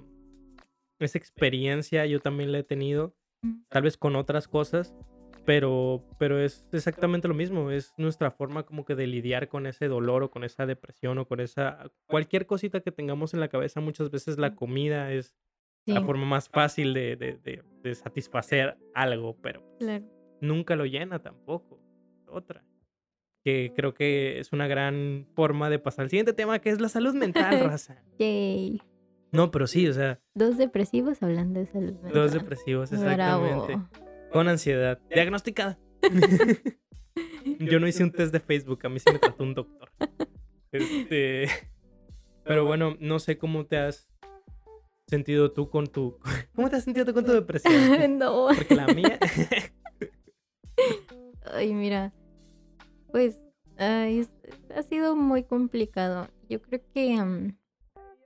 esa experiencia yo también la he tenido, tal vez con otras cosas, pero, pero es exactamente lo mismo. Es nuestra forma como que de lidiar con ese dolor o con esa depresión o con esa... Cualquier cosita que tengamos en la cabeza, muchas veces la comida es la Sí, forma más fácil de, de- de- de satisfacer algo, pero claro. nunca lo llena tampoco. Otra. Que creo que es una gran forma de pasar al siguiente tema, que es la salud mental, raza. Yay. No, pero sí, o sea, Dos depresivos hablando de salud mental. dos depresivos, exactamente. Bravo. Con ansiedad. Diagnosticada. Yo no hice un test de Facebook, a mí sí me trató un doctor. Este. Pero bueno, no sé cómo te has sentido tú con tu. ¿Cómo te has sentido tú con tu depresión? no. Porque la mía. Ay, mira. Pues ay, es- ha sido muy complicado. Yo creo que mm,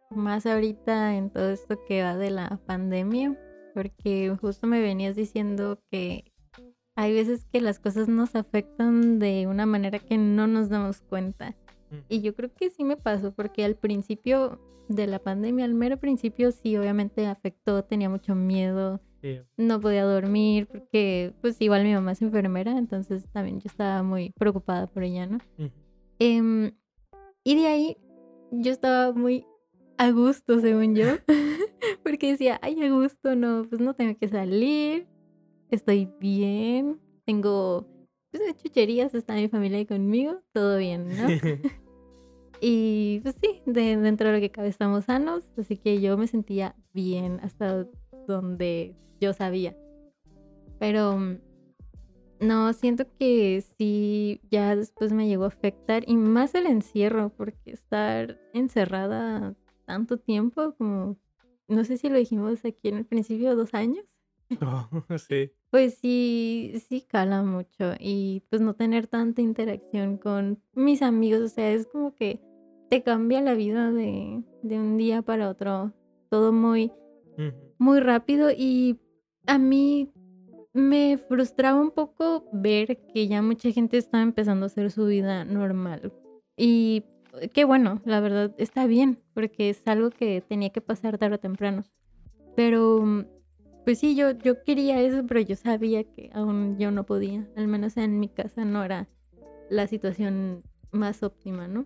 más ahorita en todo esto que va de la pandemia, porque justo me venías diciendo que hay veces que las cosas nos afectan de una manera que no nos damos cuenta. Y yo creo que sí me pasó porque al principio de la pandemia, al mero principio sí obviamente afectó, tenía mucho miedo, Sí. no podía dormir porque pues igual mi mamá es enfermera, entonces también yo estaba muy preocupada por ella, ¿no? Em, y de ahí yo estaba muy a gusto, según yo, porque decía, ay, a gusto, no, pues no tengo que salir, estoy bien, tengo pues, chucherías, está mi familia ahí conmigo, todo bien, ¿no? Y pues sí, de, dentro de lo que cabe estamos sanos, así que yo me sentía bien hasta donde yo sabía. Pero no, siento que sí, ya después me llegó a afectar y más el encierro, porque estar encerrada tanto tiempo, como no sé si lo dijimos aquí en el principio, dos años. Oh, sí. Pues sí, sí cala mucho y pues no tener tanta interacción con mis amigos, o sea, es como que te cambia la vida de, de un día para otro, todo muy, muy rápido y a mí me frustraba un poco ver que ya mucha gente estaba empezando a hacer su vida normal y qué bueno, la verdad está bien, porque es algo que tenía que pasar tarde o temprano, pero mm, pues sí, yo, yo quería eso, pero yo sabía que aún yo no podía. Al menos en mi casa no era la situación más óptima, ¿no?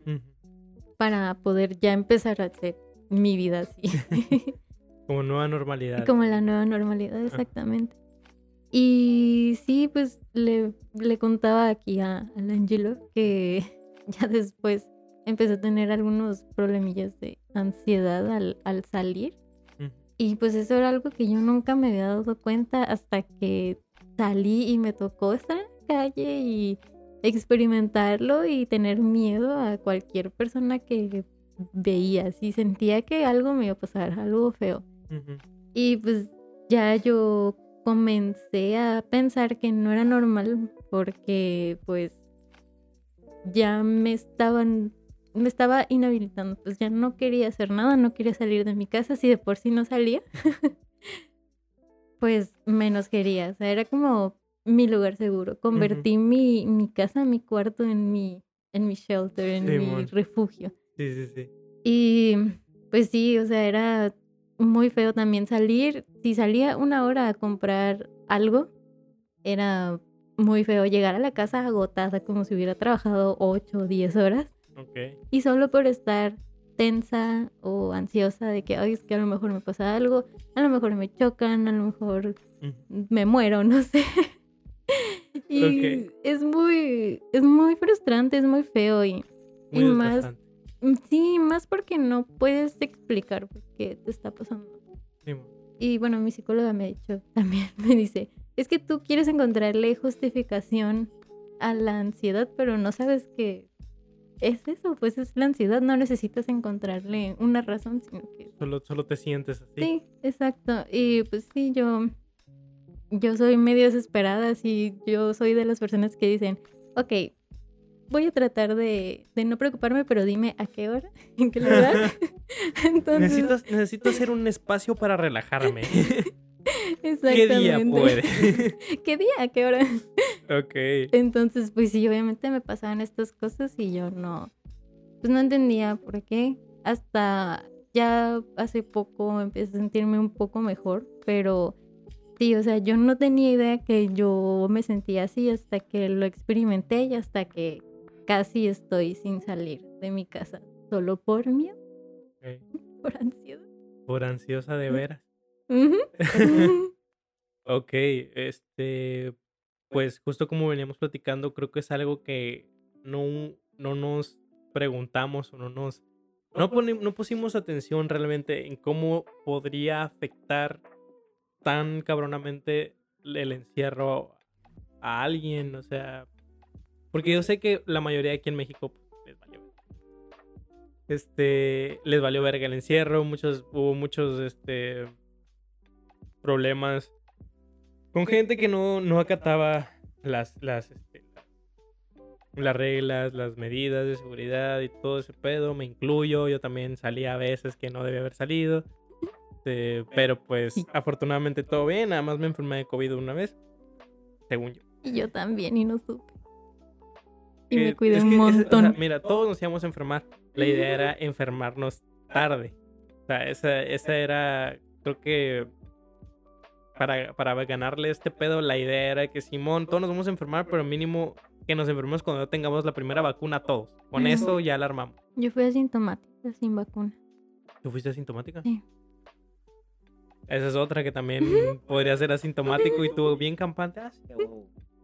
Para poder ya empezar a hacer mi vida así. Como nueva normalidad. Como la nueva normalidad, exactamente. Y sí, pues le, le contaba aquí a, al Angelo que ya después empecé a tener algunos problemillas de ansiedad al, al salir. Y pues eso era algo que yo nunca me había dado cuenta hasta que salí y me tocó estar en la calle y experimentarlo y tener miedo a cualquier persona que veía. Si sentía que algo me iba a pasar, algo feo. Y pues ya yo comencé a pensar que no era normal porque pues ya me estaban me estaba inhabilitando, pues ya no quería hacer nada, no quería salir de mi casa, si de por sí no salía, pues menos quería, o sea, era como mi lugar seguro, convertí mi, mi casa, mi cuarto en mi, en mi shelter, en mi refugio. Sí, sí, sí. Y pues sí, o sea, era muy feo también salir. Si salía una hora a comprar algo, era muy feo llegar a la casa agotada como si hubiera trabajado 8 o 10 horas. Ok. Y solo por estar tensa o ansiosa de que, ay, es que a lo mejor me pasa algo, a lo mejor me chocan, a lo mejor me muero, no sé. y es muy, es muy frustrante, es muy feo y Muy Y más- Sí, más porque no puedes explicar por qué te está pasando. Y bueno, mi psicóloga me ha dicho también, me dice, es que tú quieres encontrarle justificación a la ansiedad, pero no sabes que es eso, pues es la ansiedad, no necesitas encontrarle una razón, sino que... Solo, solo te sientes así. Sí, exacto. Y pues sí, yo, yo soy medio desesperada, así yo soy de las personas que dicen, ok, voy a tratar de, de no preocuparme, pero dime a qué hora, en qué lugar. Entonces, Necesito, necesito hacer un espacio para relajarme. ¿Qué día Exactamente. puede? ¿Qué día? ¿Qué hora? ok. Entonces, pues sí, obviamente me pasaban estas cosas y yo no, pues no entendía por qué. Hasta ya hace poco empecé a sentirme un poco mejor, pero sí, o sea, yo no tenía idea que yo me sentía así hasta que lo experimenté y hasta que casi estoy sin salir de mi casa, solo por miedo, por ansiedad. Por ansiosa de veras. Ok, este, pues justo como veníamos platicando, creo que es algo que no, no nos preguntamos o no nos, no, no pusimos atención realmente en cómo podría afectar tan cabronamente el encierro a alguien, o sea, porque yo sé que la mayoría aquí en México pues, les valió. Este, les valió verga el encierro, muchos, hubo muchos, este, problemas con gente que no, no acataba las, las, este, las reglas, las medidas de seguridad y todo ese pedo. Me incluyo, yo también salía a veces que no debía haber salido. este, pero pues afortunadamente todo bien, nada más me enfermé de COVID una vez, según yo. Y yo también, y no supe. Y Eh, me cuidé es un que ese- o sea, montón. mira, todos nos íbamos a enfermar. La idea era enfermarnos tarde. O sea, esa, esa era, creo que para, para ganarle este pedo, la idea era que Simón, todos nos vamos a enfermar, pero mínimo que nos enfermemos cuando tengamos la primera vacuna todos. Con eso ya la armamos. Yo fui asintomática, sin vacuna. ¿Tú fuiste asintomática? Sí. Esa es otra que también podría ser asintomático y tú bien campante. Ah, sí,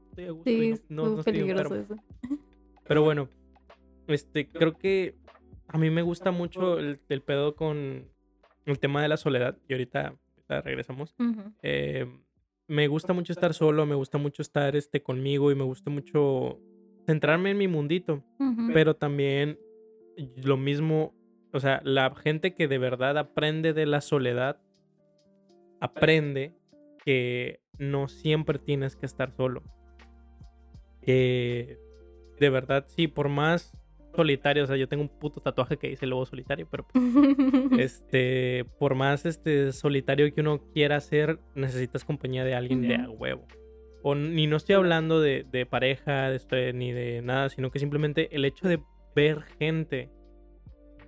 estoy a gusto Sí, no- peligroso eso. Pero bueno, este, creo que a mí me gusta mucho el, el pedo con el tema de la soledad. Y ahorita, ahorita regresamos. Eh, me gusta mucho estar solo, me gusta mucho estar este, conmigo y me gusta mucho centrarme en mi mundito. Pero también lo mismo, o sea, la gente que de verdad aprende de la soledad, aprende que no siempre tienes que estar solo. Que de verdad, sí, por más solitario, o sea, yo tengo un puto tatuaje que dice lobo solitario, pero pues, este, por más este solitario que uno quiera ser, necesitas compañía de alguien de a huevo. O, ni no estoy hablando de, de pareja, de este, ni de nada, sino que simplemente el hecho de ver gente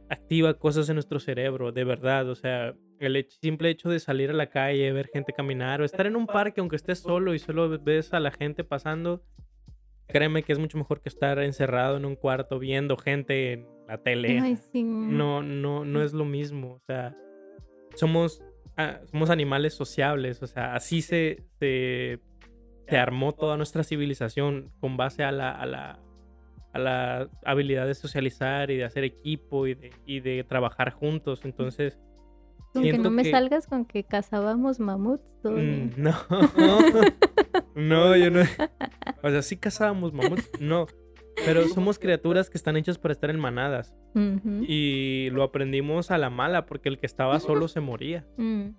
activa cosas en nuestro cerebro, de verdad. O sea, el hecho- simple hecho de salir a la calle, ver gente caminar, o estar en un parque, aunque estés solo y solo ves a la gente pasando, créeme que es mucho mejor que estar encerrado en un cuarto viendo gente en la tele Ay, sí. no, no, no es lo mismo. O sea, somos, ah, somos animales sociables. O sea, así se, se, se armó toda nuestra civilización con base a la, a la, a la habilidad de socializar y de hacer equipo y de, y de trabajar juntos. Entonces, Con que siento no me que- salgas con que cazábamos mamuts, mm, no, no, yo no. O sea, sí cazábamos mamuts, no. Pero somos criaturas que están hechas para estar en manadas. Y lo aprendimos a la mala, porque el que estaba solo se moría. Mm.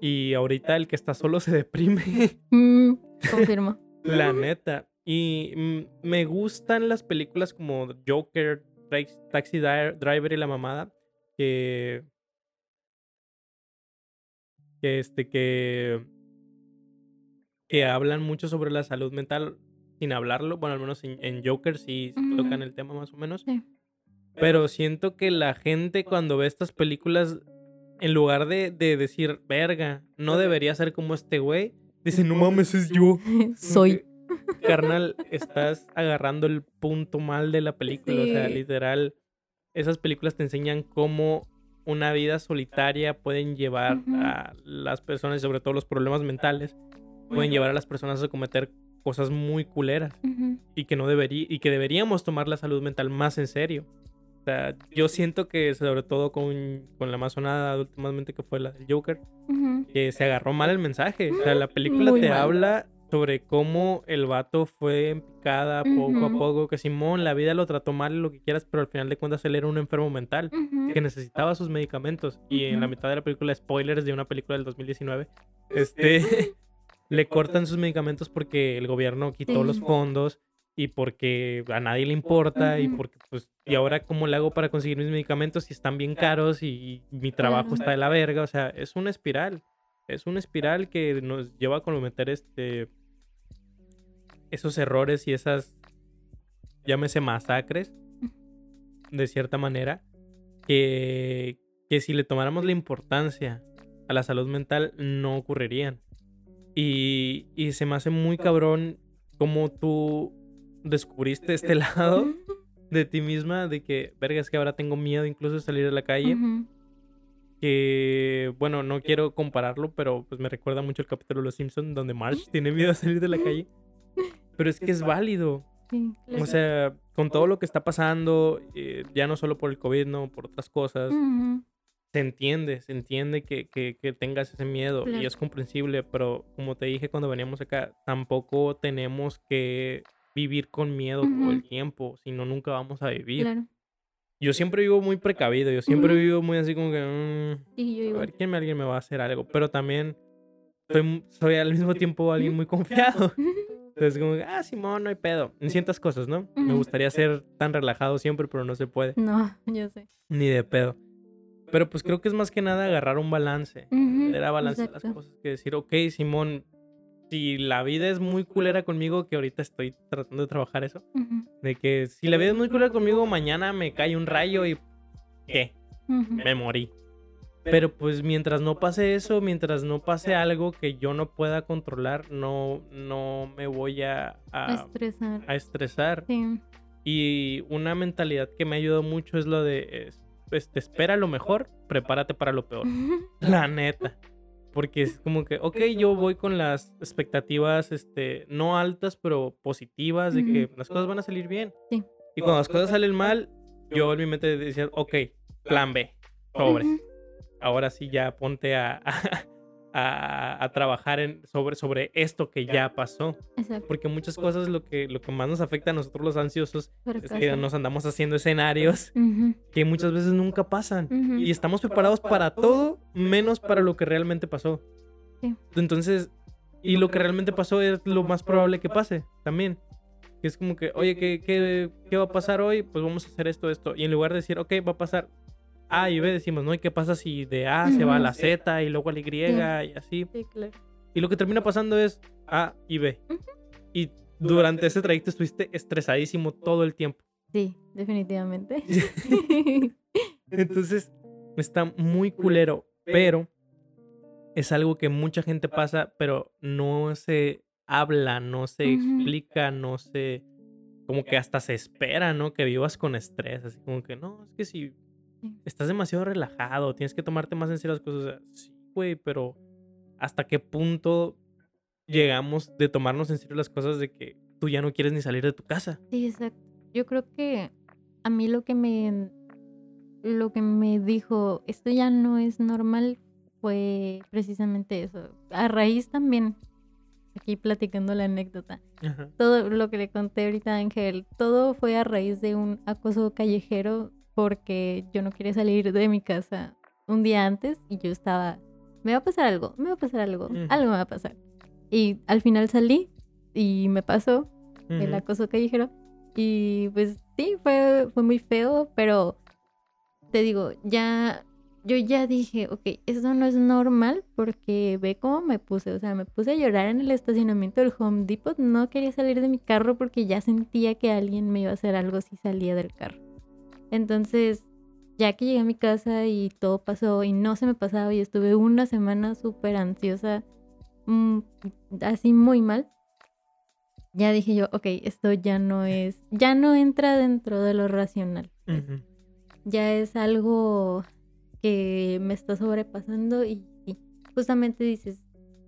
Y ahorita el que está solo se deprime, Mm, Confirmo. la neta. Y mm, me gustan las películas como Joker, Tax- Taxi Driver y la mamada, que... Que este, que... Que hablan mucho sobre la salud mental sin hablarlo. Bueno, al menos en, en Joker sí Ujú. tocan el tema más o menos. Sí. Pero siento que la gente cuando ve estas películas, en lugar de, de decir, verga, no debería ser como este güey, dice, no mames, es yo. Soy. Carnal, estás agarrando el punto mal de la película. O sea, Sí. literal, esas películas te enseñan cómo una vida solitaria pueden llevar a las personas, y sobre todo los problemas mentales, pueden llevar a las personas a cometer cosas muy culeras y que no debería y que deberíamos tomar la salud mental más en serio. O sea, yo siento que sobre todo con, con la más sonada últimamente que fue la del Joker, que se agarró mal el mensaje. O sea, la película Muy te mal. habla sobre cómo el vato fue en picada poco a poco, que Simón la vida lo trató mal lo que quieras, pero al final de cuentas él era un enfermo mental que necesitaba sus medicamentos. Y en la mitad de la película spoilers de una película del 2019 este le cortan sus medicamentos porque el gobierno quitó los fondos y porque a nadie le importa y porque pues y ahora cómo le hago para conseguir mis medicamentos si están bien caros y mi trabajo está de la verga, o sea, es una espiral. es una espiral que nos lleva a cometer este esos errores y esas llámese masacres de cierta manera que, que si le tomáramos la importancia a la salud mental no ocurrirían. Y, y se me hace muy cabrón como tú descubriste este lado de ti misma, de que, verga, es que ahora tengo miedo incluso de salir a la calle. Que, bueno, no quiero compararlo, pero pues me recuerda mucho el capítulo de Los Simpsons donde Marge tiene miedo a salir de la calle. Pero es que es válido. Sí, O sea, con todo lo que está pasando, eh, ya no solo por el COVID, no, por otras cosas, se entiende, se entiende que, que- que tengas ese miedo y es comprensible, pero como te dije cuando veníamos acá, tampoco tenemos que vivir con miedo todo el tiempo, si no, nunca vamos a vivir. Claro. Yo siempre vivo muy precavido, yo siempre Ujú. vivo muy así como que, mm, Sí, yo a ver, ¿quién me, alguien me va a hacer algo? Pero también soy, soy al mismo tiempo alguien muy confiado. Entonces, como, ah, Simón, no hay pedo. En ciertas cosas, ¿no? Me gustaría ser tan relajado siempre, pero no se puede. No, yo sé. Ni de pedo. Pero pues creo que es más que nada agarrar un balance. Ujú, Era balancear las cosas. Que decir, ok, Simón, si la vida es muy culera conmigo, que ahorita estoy tratando de trabajar eso. De que si la vida es muy culera conmigo, mañana me cae un rayo y. ¿Qué? Me morí. Pero pues mientras no pase eso, mientras no pase algo que yo no pueda controlar, no, no me voy a, A estresar. a estresar. Sí. Y una mentalidad que me ha ayudado mucho es lo de, es, pues, te espera lo mejor, prepárate para lo peor. La neta. Porque es como que, ok, yo voy con las expectativas, este, no altas, pero positivas, de que las cosas van a salir bien. Sí. Y cuando las cosas salen mal, yo en mi mente decía, ok, plan B, sobre. Ujú. Ahora sí ya ponte a, a, a trabajar en, sobre, sobre esto que ya pasó. Exacto. Porque muchas cosas lo que, lo que más nos afecta a nosotros los ansiosos es que nos andamos haciendo escenarios que muchas veces nunca pasan. Y estamos preparados para todo menos para lo que realmente pasó. Sí. Entonces, y lo que realmente pasó es lo más probable que pase también. Que es como que, oye, ¿qué, qué, qué va a pasar hoy? Pues vamos a hacer esto, esto. Y en lugar de decir, ok, va a pasar A y B, decimos, ¿no? ¿Y qué pasa si de A se va a la Z y luego a la Y y así? Sí, claro. Y lo que termina pasando es A y B. Y durante ese trayecto estuviste estresadísimo todo el tiempo. Sí, definitivamente. Entonces, está muy culero, pero es algo que mucha gente pasa, pero no se habla, no se explica, no se... Como que hasta se espera, ¿no? Que vivas con estrés, así como que, no, es que si. Estás demasiado relajado, tienes que tomarte más en serio las cosas. o sea, sí, güey, pero ¿hasta qué punto llegamos de tomarnos en serio las cosas de que tú ya no quieres ni salir de tu casa? Sí, exacto. Yo creo que a mí lo que me lo que me dijo esto ya no es normal fue precisamente eso. A raíz también aquí platicando la anécdota. Ajá. Todo lo que le conté ahorita a Ángel, todo fue a raíz de un acoso callejero porque yo no quería salir de mi casa un día antes y yo estaba, me va a pasar algo, me va a pasar algo, algo me va a pasar. Y al final salí y me pasó el acoso callejero. Y pues sí, fue, fue muy feo, pero te digo, ya, yo ya dije, ok, eso no es normal porque ve cómo me puse, o sea, me puse a llorar en el estacionamiento del Home Depot, no quería salir de mi carro porque ya sentía que alguien me iba a hacer algo si salía del carro. Entonces, ya que llegué a mi casa y todo pasó y no se me pasaba y estuve una semana súper ansiosa, mm, así muy mal, ya dije yo, ok, esto ya no es, ya no entra dentro de lo racional. Ya es algo que me está sobrepasando y, y justamente dices,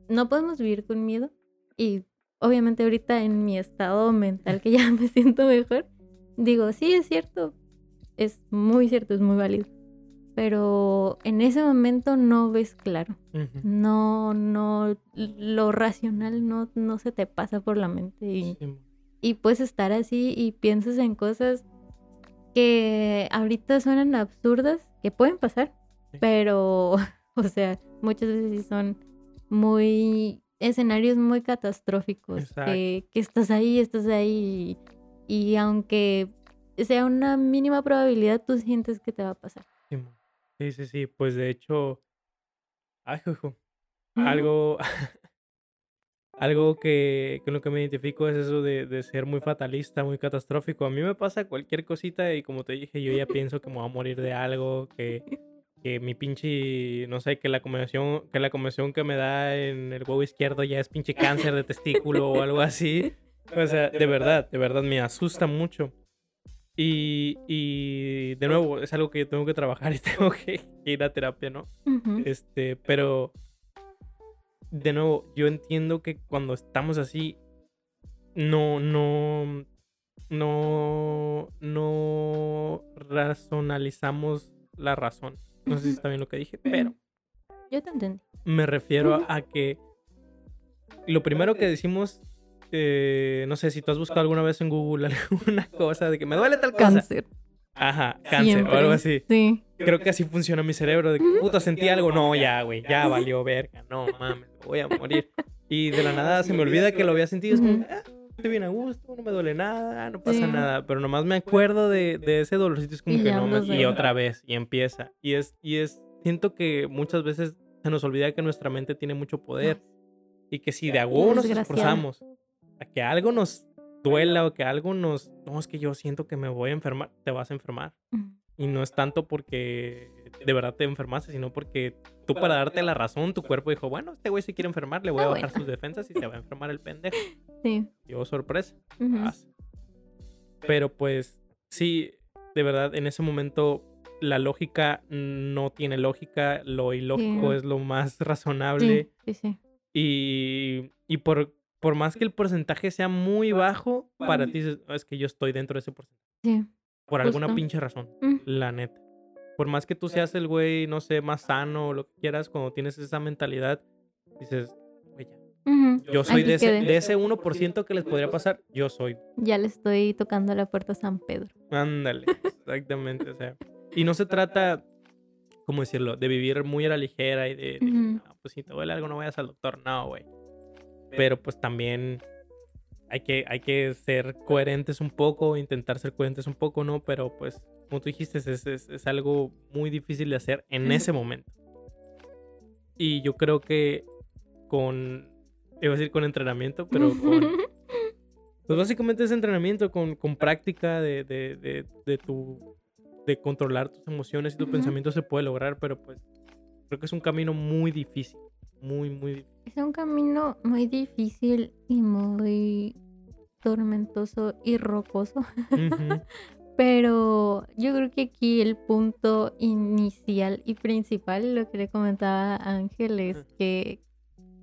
no podemos vivir con miedo y obviamente ahorita en mi estado mental que ya me siento mejor, digo, sí, es cierto, es muy cierto, es muy válido, pero en ese momento no ves claro, no, no, lo racional no, no se te pasa por la mente y Sí, mo. y puedes estar así y piensas en cosas que ahorita suenan absurdas, que pueden pasar, Sí. pero, o sea, muchas veces sí son muy escenarios muy catastróficos, que, que estás ahí, estás ahí y, y aunque sea una mínima probabilidad, tú sientes que te va a pasar. Sí, sí, sí, sí, Pues de hecho. Ay, jojo. algo, algo que con lo que me identifico es eso de, de ser muy fatalista, muy catastrófico. A mí me pasa cualquier cosita y como te dije, yo ya pienso que me voy a morir de algo, que, que mi pinche, no sé, que la convención, que la convención que me da en el huevo izquierdo ya es pinche cáncer de testículo o algo así. O sea, de verdad, de verdad me asusta mucho. Y, y de nuevo, es algo que yo tengo que trabajar y tengo que ir a terapia, ¿no? Este, pero de nuevo, yo entiendo que cuando estamos así, no, no, no, no razonalizamos la razón. No sé si está bien lo que dije, pero Yo te entendí. me refiero a, a que lo primero que decimos, eh, no sé si tú has buscado alguna vez en Google alguna cosa de que me duele tal cosa. Cáncer. Ajá, cáncer o algo así. Sí. Creo que así funciona mi cerebro. De que, puta, sentí algo. No, ya, güey, ya valió verga. No, mames, voy a morir. Y de la nada se me olvida que lo había sentido. Es como, ah, estoy bien a gusto, no me duele nada, no pasa Sí. nada. Pero nomás me acuerdo de, de ese dolorcito. Es como Y que no, me- y otra vez, y empieza. Y es, y es, siento que muchas veces se nos olvida que nuestra mente tiene mucho poder. Y que si de a nos esforzamos a que algo nos duela o que algo nos... No, es que yo siento que me voy a enfermar. Te vas a enfermar. Y no es tanto porque de verdad te enfermaste, sino porque tú para darte la razón, tu cuerpo dijo, bueno, este güey se quiere enfermar, le voy Ah, a bajar bueno. sus defensas y se va a enfermar el pendejo. Sí. Yo, sorpresa. Ujú. pasa. Pero pues sí, de verdad, en ese momento la lógica no tiene lógica, lo ilógico Sí. es lo más razonable. Sí, sí, sí. Y, y por, por más que el porcentaje sea muy bajo, para ti dices, "Ah, es que yo estoy dentro de ese porcentaje. Sí. Por alguna Justo. pinche razón. Mm. La neta. Por más que tú seas el güey, no sé, más sano o lo que quieras, cuando tienes esa mentalidad, dices, güey, ya. Yo soy de ese, de ese 1% que les podría pasar, yo soy. Ya le estoy tocando la puerta a San Pedro. Ándale, exactamente. O sea, y no se trata, ¿cómo decirlo? De vivir muy a la ligera y de, de, Ujú. "No, pues si te duele algo no vayas al doctor. No, güey. Pero pues también hay que, hay que ser coherentes un poco, intentar ser coherentes un poco, ¿no? Pero pues, como tú dijiste, es, es, es algo muy difícil de hacer en ese momento. Y yo creo que con, iba a decir con entrenamiento, pero con, pues básicamente es entrenamiento con, con práctica de, de, de, de tu de controlar tus emociones y tu Ujú. pensamiento se puede lograr, pero pues creo que es un camino muy difícil, muy muy difícil. Es un camino muy difícil y muy tormentoso y rocoso. Pero yo creo que aquí el punto inicial y principal, lo que le comentaba Ángel, es que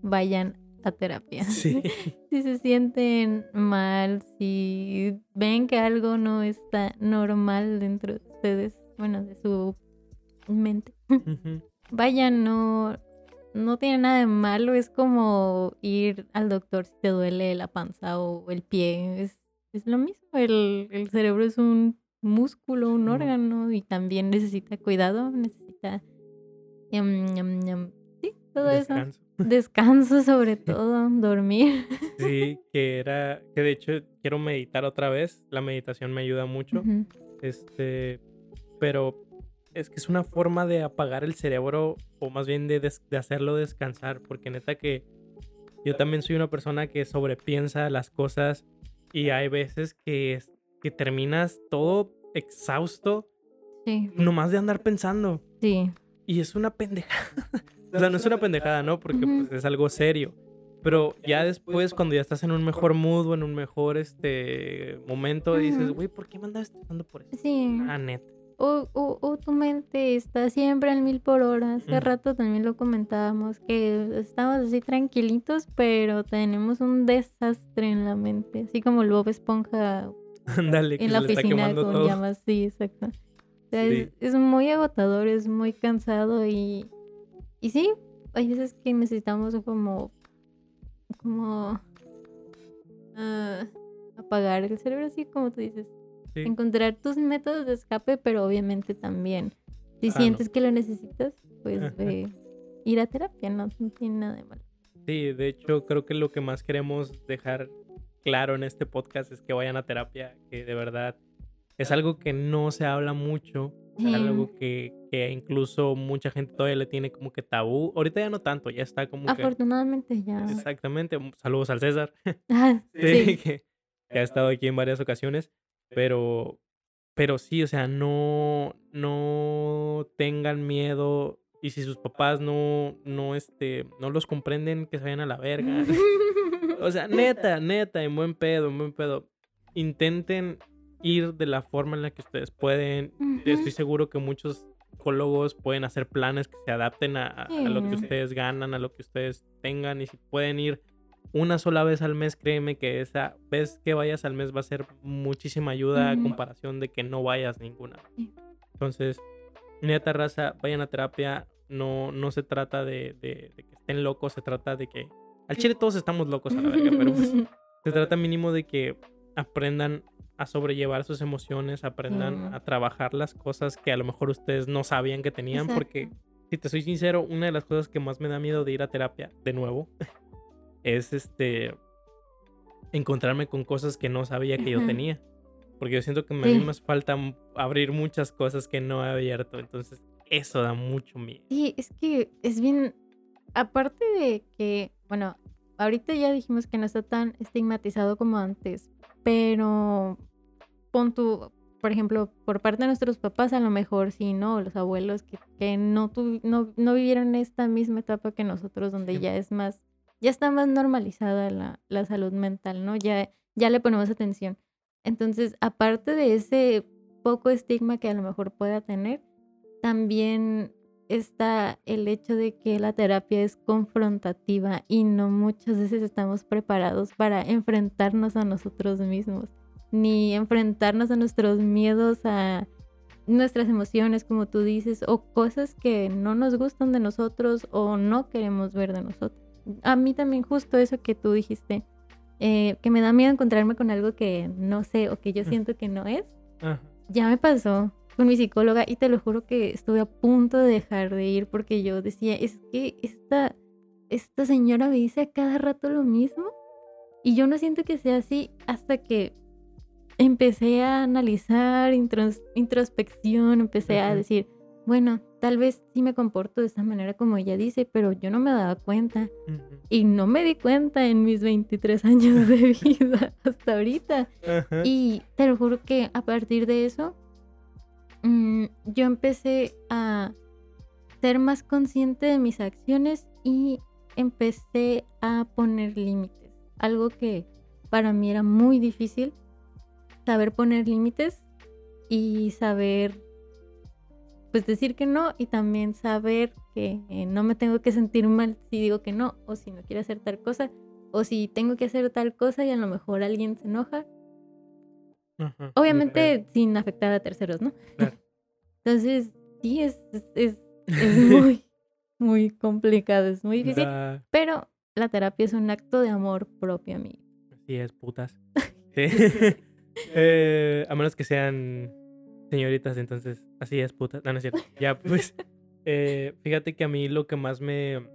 vayan a terapia. Sí. Si se sienten mal, si ven que algo no está normal dentro de ustedes, bueno, de su mente, Ujú, vayan, no, no tiene nada de malo, es como ir al doctor si te duele la panza o el pie, es, es lo mismo, el, el cerebro es un músculo, un órgano y también necesita cuidado, necesita... ñam, ñam, ñam, sí, todo eso. descanso. Descanso sobre todo, dormir. Sí, que era, que de hecho quiero meditar otra vez, la meditación me ayuda mucho, este, pero es que es una forma de apagar el cerebro o más bien de, des- de hacerlo descansar, porque neta que yo también soy una persona que sobrepiensa las cosas y hay veces que, que terminas todo exhausto Sí, nomás de andar pensando. sí. Y es una pendejada. o sea, no es una pendejada, ¿no? Porque pues, es algo serio. Pero ya después, cuando ya estás en un mejor mood o en un mejor este momento, dices, güey, ¿por qué me andaba estresando por eso? Sí. Ah, neta. O, o, o tu mente está siempre al mil por hora. Hace Ujú. rato también lo comentábamos, que estamos así tranquilitos, pero tenemos un desastre en la mente. Así como el Bob Esponja en la oficina con todo. llamas. Sí, exacto. O sea, Sí. es, es muy agotador, es muy cansado y, y sí, hay veces que necesitamos como, como ah, apagar el cerebro, así como tú dices. Sí. Encontrar tus métodos de escape, pero obviamente también, si Ah, no. sientes que lo necesitas, pues ve, ir a terapia, no, no tiene nada de malo. Sí, de hecho, creo que lo que más queremos dejar claro en este podcast es que vayan a terapia, que de verdad es algo que no se habla mucho Es Sí. algo que, que incluso mucha gente todavía le tiene como que tabú. Ahorita ya no tanto, ya está como que... Afortunadamente ya. Exactamente. Saludos al César. Ah, Sí, sí. que, que ha estado aquí en varias ocasiones, pero, pero sí, o sea, no, no tengan miedo y si sus papás no, no, este, no los comprenden, que se vayan a la verga. O sea, neta, neta, en buen pedo, en buen pedo. Intenten ir de la forma en la que ustedes pueden. Estoy seguro que muchos psicólogos pueden hacer planes que se adapten a, a- a lo que ustedes ganan, a lo que ustedes tengan. Y si pueden ir una sola vez al mes, créeme que esa vez que vayas al mes va a ser muchísima ayuda a comparación de que no vayas ninguna. Sí. Entonces, neta raza, vayan a terapia. No, no se trata de, de- de que estén locos, se trata de que... Al chile todos estamos locos a la verga, pero pues se trata mínimo de que aprendan a sobrellevar sus emociones, aprendan a trabajar las cosas que a lo mejor ustedes no sabían que tenían, porque si te soy sincero, una de las cosas que más me da miedo de ir a terapia, de nuevo, es este encontrarme con cosas que no sabía que yo tenía. Porque yo siento que me- a mí Sí. hace falta abrir muchas cosas que no he abierto. Entonces, eso da mucho miedo. Sí, es que es bien. Aparte de que, bueno, ahorita ya dijimos que no está tan estigmatizado como antes, pero pon tu, por ejemplo, por parte de nuestros papás, a lo mejor sí, ¿no? Los abuelos que, que no, tuvi- no, no vivieron esta misma etapa que nosotros, donde Sí. ya es más, ya está más normalizada la, salud mental, ¿no? Ya, ya le ponemos atención. Entonces, aparte de ese poco estigma que a lo mejor pueda tener, también está el hecho de que la terapia es confrontativa y no muchas veces estamos preparados para enfrentarnos a nosotros mismos, ni enfrentarnos a nuestros miedos, a nuestras emociones, como tú dices, o cosas que no nos gustan de nosotros o no queremos ver de nosotros. A mí también justo eso que tú dijiste, eh, que me da miedo encontrarme con algo que no sé o que yo siento que no es ya me pasó con mi psicóloga y te lo juro que estuve a punto de dejar de ir porque yo decía, es que esta, esta señora me dice a cada rato lo mismo y yo no siento que sea así hasta que empecé a analizar intros- introspección, empecé a decir, bueno, tal vez sí me comporto de esta manera como ella dice, pero yo no me daba cuenta y no me di cuenta en mis 23 años de vida hasta ahorita. Y te lo juro que a partir de eso, mm, yo empecé a ser más consciente de mis acciones y empecé a poner límites. Algo que para mí era muy difícil, saber poner límites y saber, pues decir que no y también saber que eh, no me tengo que sentir mal si digo que no o si no quiero hacer tal cosa o si tengo que hacer tal cosa y a lo mejor alguien se enoja Ajá. Obviamente sin afectar a terceros, ¿no? Claro. Entonces, sí, es, es, es- es muy, muy complicado, es muy difícil. Pero la terapia es un acto de amor propio a mí. Así es, putas. Sí. Eh, a menos que sean señoritas, entonces, así es, putas. No, no es cierto. Ya, pues, eh, fíjate que a mí lo que más me,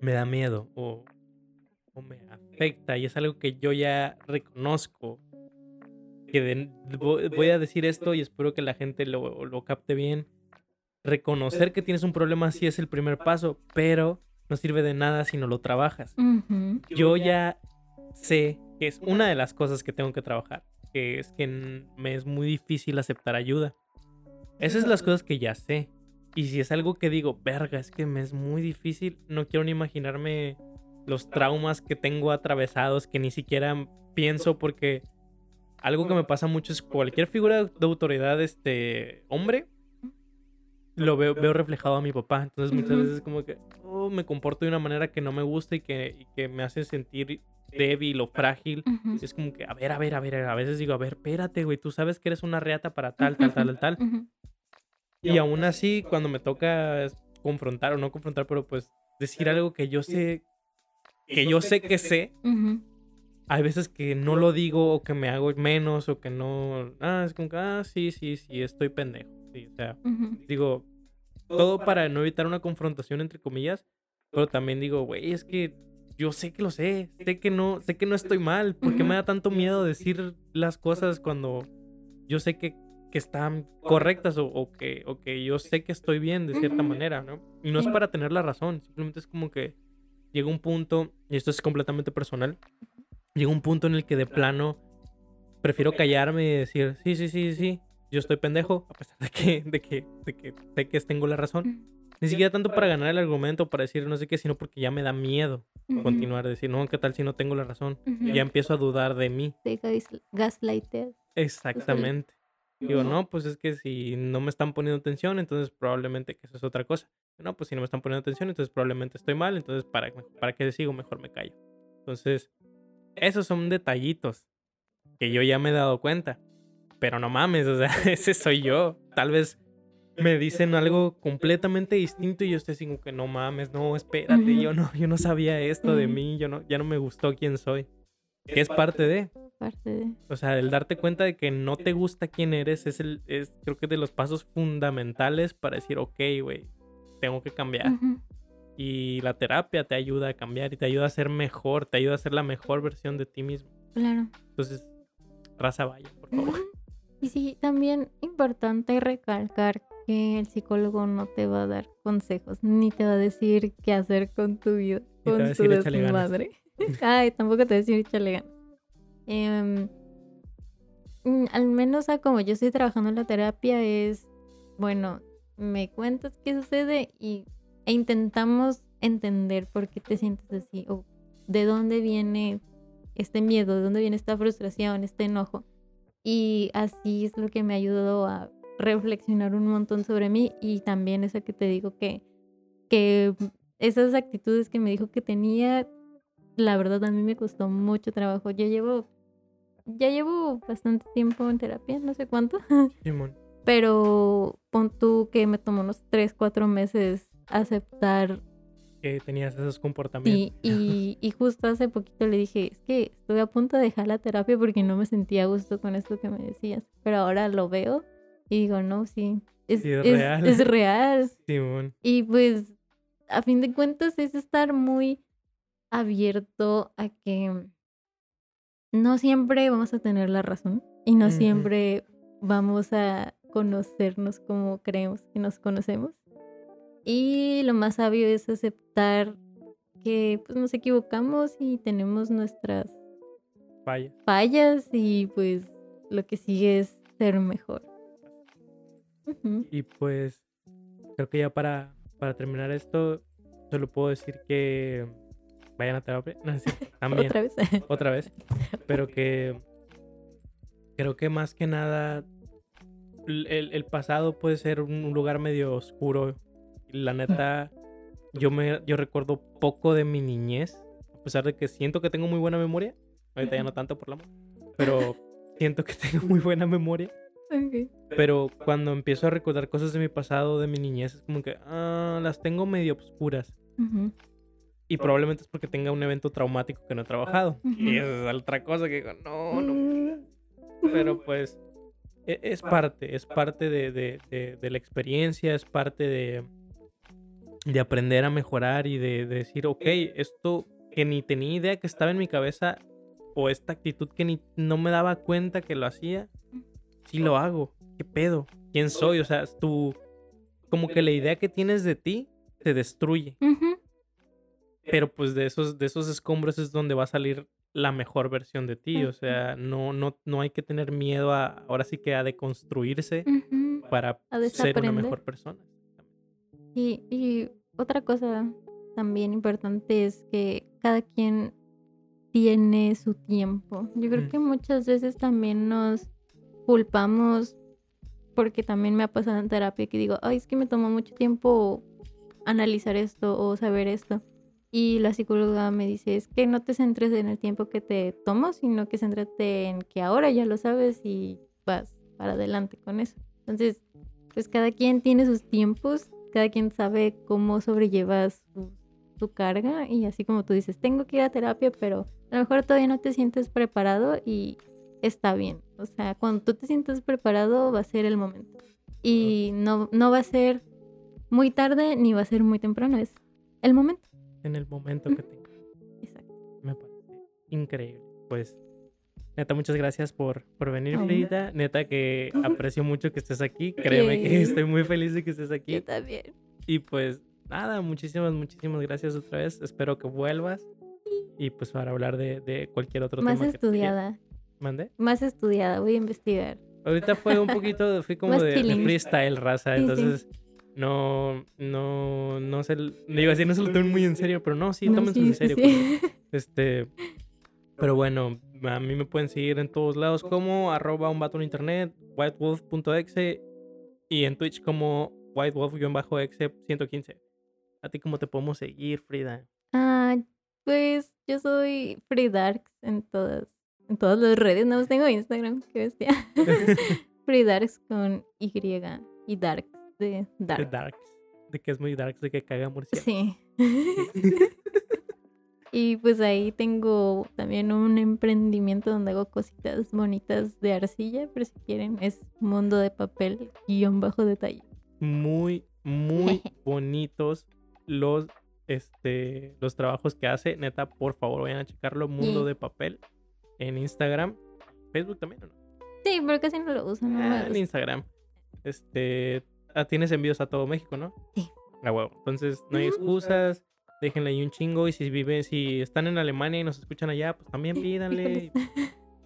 me da miedo o, o me afecta, y es algo que yo ya reconozco, que de- voy a decir esto y espero que la gente lo, lo capte bien. Reconocer que tienes un problema sí es el primer paso, pero no sirve de nada si no lo trabajas yo ya sé que es una de las cosas que tengo que trabajar, que es que me es muy difícil aceptar ayuda. Esas son las cosas que ya sé. Y si es algo que digo, verga, es que me es muy difícil, no quiero ni imaginarme los traumas que tengo atravesados que ni siquiera pienso porque algo que me pasa mucho es cualquier figura de autoridad, este, hombre, lo veo, veo reflejado a mi papá. Entonces muchas veces como que oh, me comporto de una manera que no me gusta y que, y que me hace sentir débil o frágil. Ujú. Y es como que, a ver, a ver, a ver, a veces digo, a ver, espérate, güey, tú sabes que eres una reata para tal, tal, tal, tal, tal. Ujú. Y aún así, cuando me toca confrontar o no confrontar, pero pues decir algo que yo sé, que yo sé que sé, Ujú. hay veces que no lo digo o que me hago menos o que no, ah, es como que, ah, sí, sí, sí, estoy pendejo. Sí, o sea, Ujú. digo, todo para no evitar una confrontación entre comillas, pero también digo, güey, es que yo sé que lo sé, sé que no, sé que no estoy mal, ¿por qué me da tanto miedo decir las cosas cuando yo sé que, que están correctas. o, o que, o que yo sé que estoy bien de cierta manera, ¿no? Y no es para tener la razón, simplemente es como que llega un punto, y esto es completamente personal, llega un punto en el que de plano prefiero callarme y decir, sí, sí, sí, sí, yo estoy pendejo, a pesar de que, de que, de que sé que tengo la razón. Ni siquiera tanto para ganar el argumento, para decir no sé qué, sino porque ya me da miedo Ujú. continuar, decir, no, ¿qué tal si no tengo la razón? Ujú. Ya empiezo a dudar de mí. Te gaslighteas. Exactamente. Digo, no, pues es que si no me están poniendo atención, entonces probablemente que eso es otra cosa. No, pues si no me están poniendo atención, entonces probablemente estoy mal, entonces para, para qué sigo, mejor me callo. Entonces, esos son detallitos que yo ya me he dado cuenta. Pero no mames, o sea, ese soy yo. Tal vez me dicen algo completamente distinto y yo estoy así como que no mames, no, espérate, yo no, yo no sabía esto de mí, yo no, ya no me gustó quién soy. Que es parte de. Parte de. O sea, el darte cuenta de que no te gusta quién eres es el, es creo que de los pasos fundamentales para decir, ok, güey, tengo que cambiar. Ujú. Y la terapia te ayuda a cambiar y te ayuda a ser mejor, te ayuda a ser la mejor versión de ti mismo. Claro. Entonces, raza vaya, por favor. Y sí, también importante recalcar que el psicólogo no te va a dar consejos, ni te va a decir qué hacer con tu vida, con tu desmadre. Ay, tampoco te va a decir échale ganas. Em, mm, al menos a como yo estoy trabajando en la terapia es, bueno, me cuentas qué sucede y, e intentamos entender por qué te sientes así o de dónde viene este miedo, de dónde viene esta frustración, este enojo. Y así es lo que me ha ayudado a reflexionar un montón sobre mí y también eso que te digo que, que esas actitudes que me dijo que tenía, la verdad a mí me costó mucho trabajo. Yo llevo, ya llevo bastante tiempo en terapia, no sé cuánto, Simón. pero pon tú que me tomó unos 3, 4 meses aceptar Que tenías esos comportamientos. Sí, y, y justo hace poquito le dije, es que estuve a punto de dejar la terapia porque no me sentía a gusto con esto que me decías, pero ahora lo veo y digo, no, sí, es, Sí, es es- real. es real. Simón. Y pues, a fin de cuentas, es estar muy abierto a que no siempre vamos a tener la razón y no siempre vamos a conocernos como creemos que nos conocemos. Y lo más sabio es aceptar que pues, nos equivocamos y tenemos nuestras Vaya. fallas y pues lo que sigue es ser mejor. Y pues, creo que ya para, para terminar esto, solo puedo decir que vayan a terapia. No, cierto, También. Otra vez. otra vez, pero que creo que más que nada el, el- pasado puede ser un lugar medio oscuro. La neta, yo me yo recuerdo poco de mi niñez, a pesar de que siento que tengo muy buena memoria. Ahorita ya no tanto por la amor, pero siento que tengo muy buena memoria. Ok. Pero cuando empiezo a recordar cosas de mi pasado, de mi niñez, es como que ah, las tengo medio obscuras. Ujú. Y probablemente es porque tenga un evento traumático que no he trabajado. Y esa es otra cosa que digo, no, no Mm. pero pues e- es parte, es parte de, de- de- de la experiencia, es parte de, de aprender a mejorar y de, de decir, ok, esto que ni tenía idea que estaba en mi cabeza o esta actitud que ni no me daba cuenta que lo hacía, sí lo hago. ¿Qué pedo? ¿Quién soy? O sea, tu, como que la idea que tienes de ti te destruye. Pero pues de esos, de esos escombros es donde va a salir la mejor versión de ti. O sea, no, no, no hay que tener miedo a, ahora sí que a deconstruirse para A ser una mejor persona. Y, y otra cosa también importante es que cada quien tiene su tiempo. Yo creo Mm. que muchas veces también nos culpamos porque también me ha pasado en terapia que digo, ay, es que me tomó mucho tiempo analizar esto o saber esto. Y la psicóloga me dice, es que no te centres en el tiempo que te tomó, sino que céntrate en que ahora ya lo sabes y vas para adelante con eso. Entonces, pues cada quien tiene sus tiempos, cada quien sabe cómo sobrelleva su, su carga y así como tú dices, tengo que ir a terapia, pero a lo mejor todavía no te sientes preparado y está bien. O sea, cuando tú te sientes preparado va a ser el momento. Y no, no va a ser muy tarde ni va a ser muy temprano, es el momento. En el momento que tenga. Exacto. Me parece increíble. Pues Neta, muchas gracias por, por venir. Frida. Neta, que aprecio mucho que estés aquí. Créeme que estoy muy feliz de que estés aquí. Yo también. Y pues nada, muchísimas, muchísimas gracias otra vez. Espero que vuelvas. Y pues para hablar de, de cualquier otro Más tema quieras. estudiada. ¿Mande? Más estudiada. Voy a investigar. Ahorita fue un poquito, fui como Más de, de freestyle, raza. Sí, sí. entonces, no, no, no sé. No iba a decir, no se lo tomen muy en serio, pero no, sí, No, tómenselo en sí, sí, serio. sí. pues. Este, pero bueno, a mí me pueden seguir en todos lados como arroba un vato en internet, whitewolf.exe y en Twitch como whitewolf-exe 115. ¿A ti cómo te podemos seguir, Frida? Ah, pues yo soy Free Darks en todas, en todas las redes. No tengo Instagram, qué bestia. Free Darks con Y y Darks de De Dark. Darks. De que es muy darks, de que caga murciélago. Sí. y pues ahí tengo también un emprendimiento donde hago cositas bonitas de arcilla, pero si quieren es mundo de papel guion bajo detalle. Muy, muy bonitos los, este, los trabajos que hace. Neta, por favor, vayan a checarlo. Mundo Sí. de papel en Instagram. Facebook también, ¿o no? Sí, pero casi no lo uso, no Ah, en. Instagram. Este, ah, tienes envíos a todo México, ¿no? Sí. A huevo. Entonces, no hay excusas. Déjenle ahí un chingo. Y si viven, si están en Alemania y nos escuchan allá, pues también pídanle.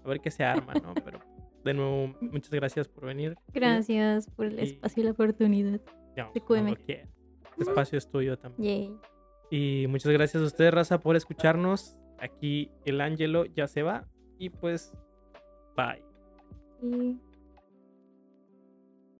A ver qué se arma, ¿no? Pero de nuevo, muchas gracias por venir. Gracias por el espacio y la oportunidad. No, cueme. quieras. Este espacio es tuyo también. Yay. Y muchas gracias a ustedes, Raza, por escucharnos. Aquí el Ángelo ya se va. Y pues, bye.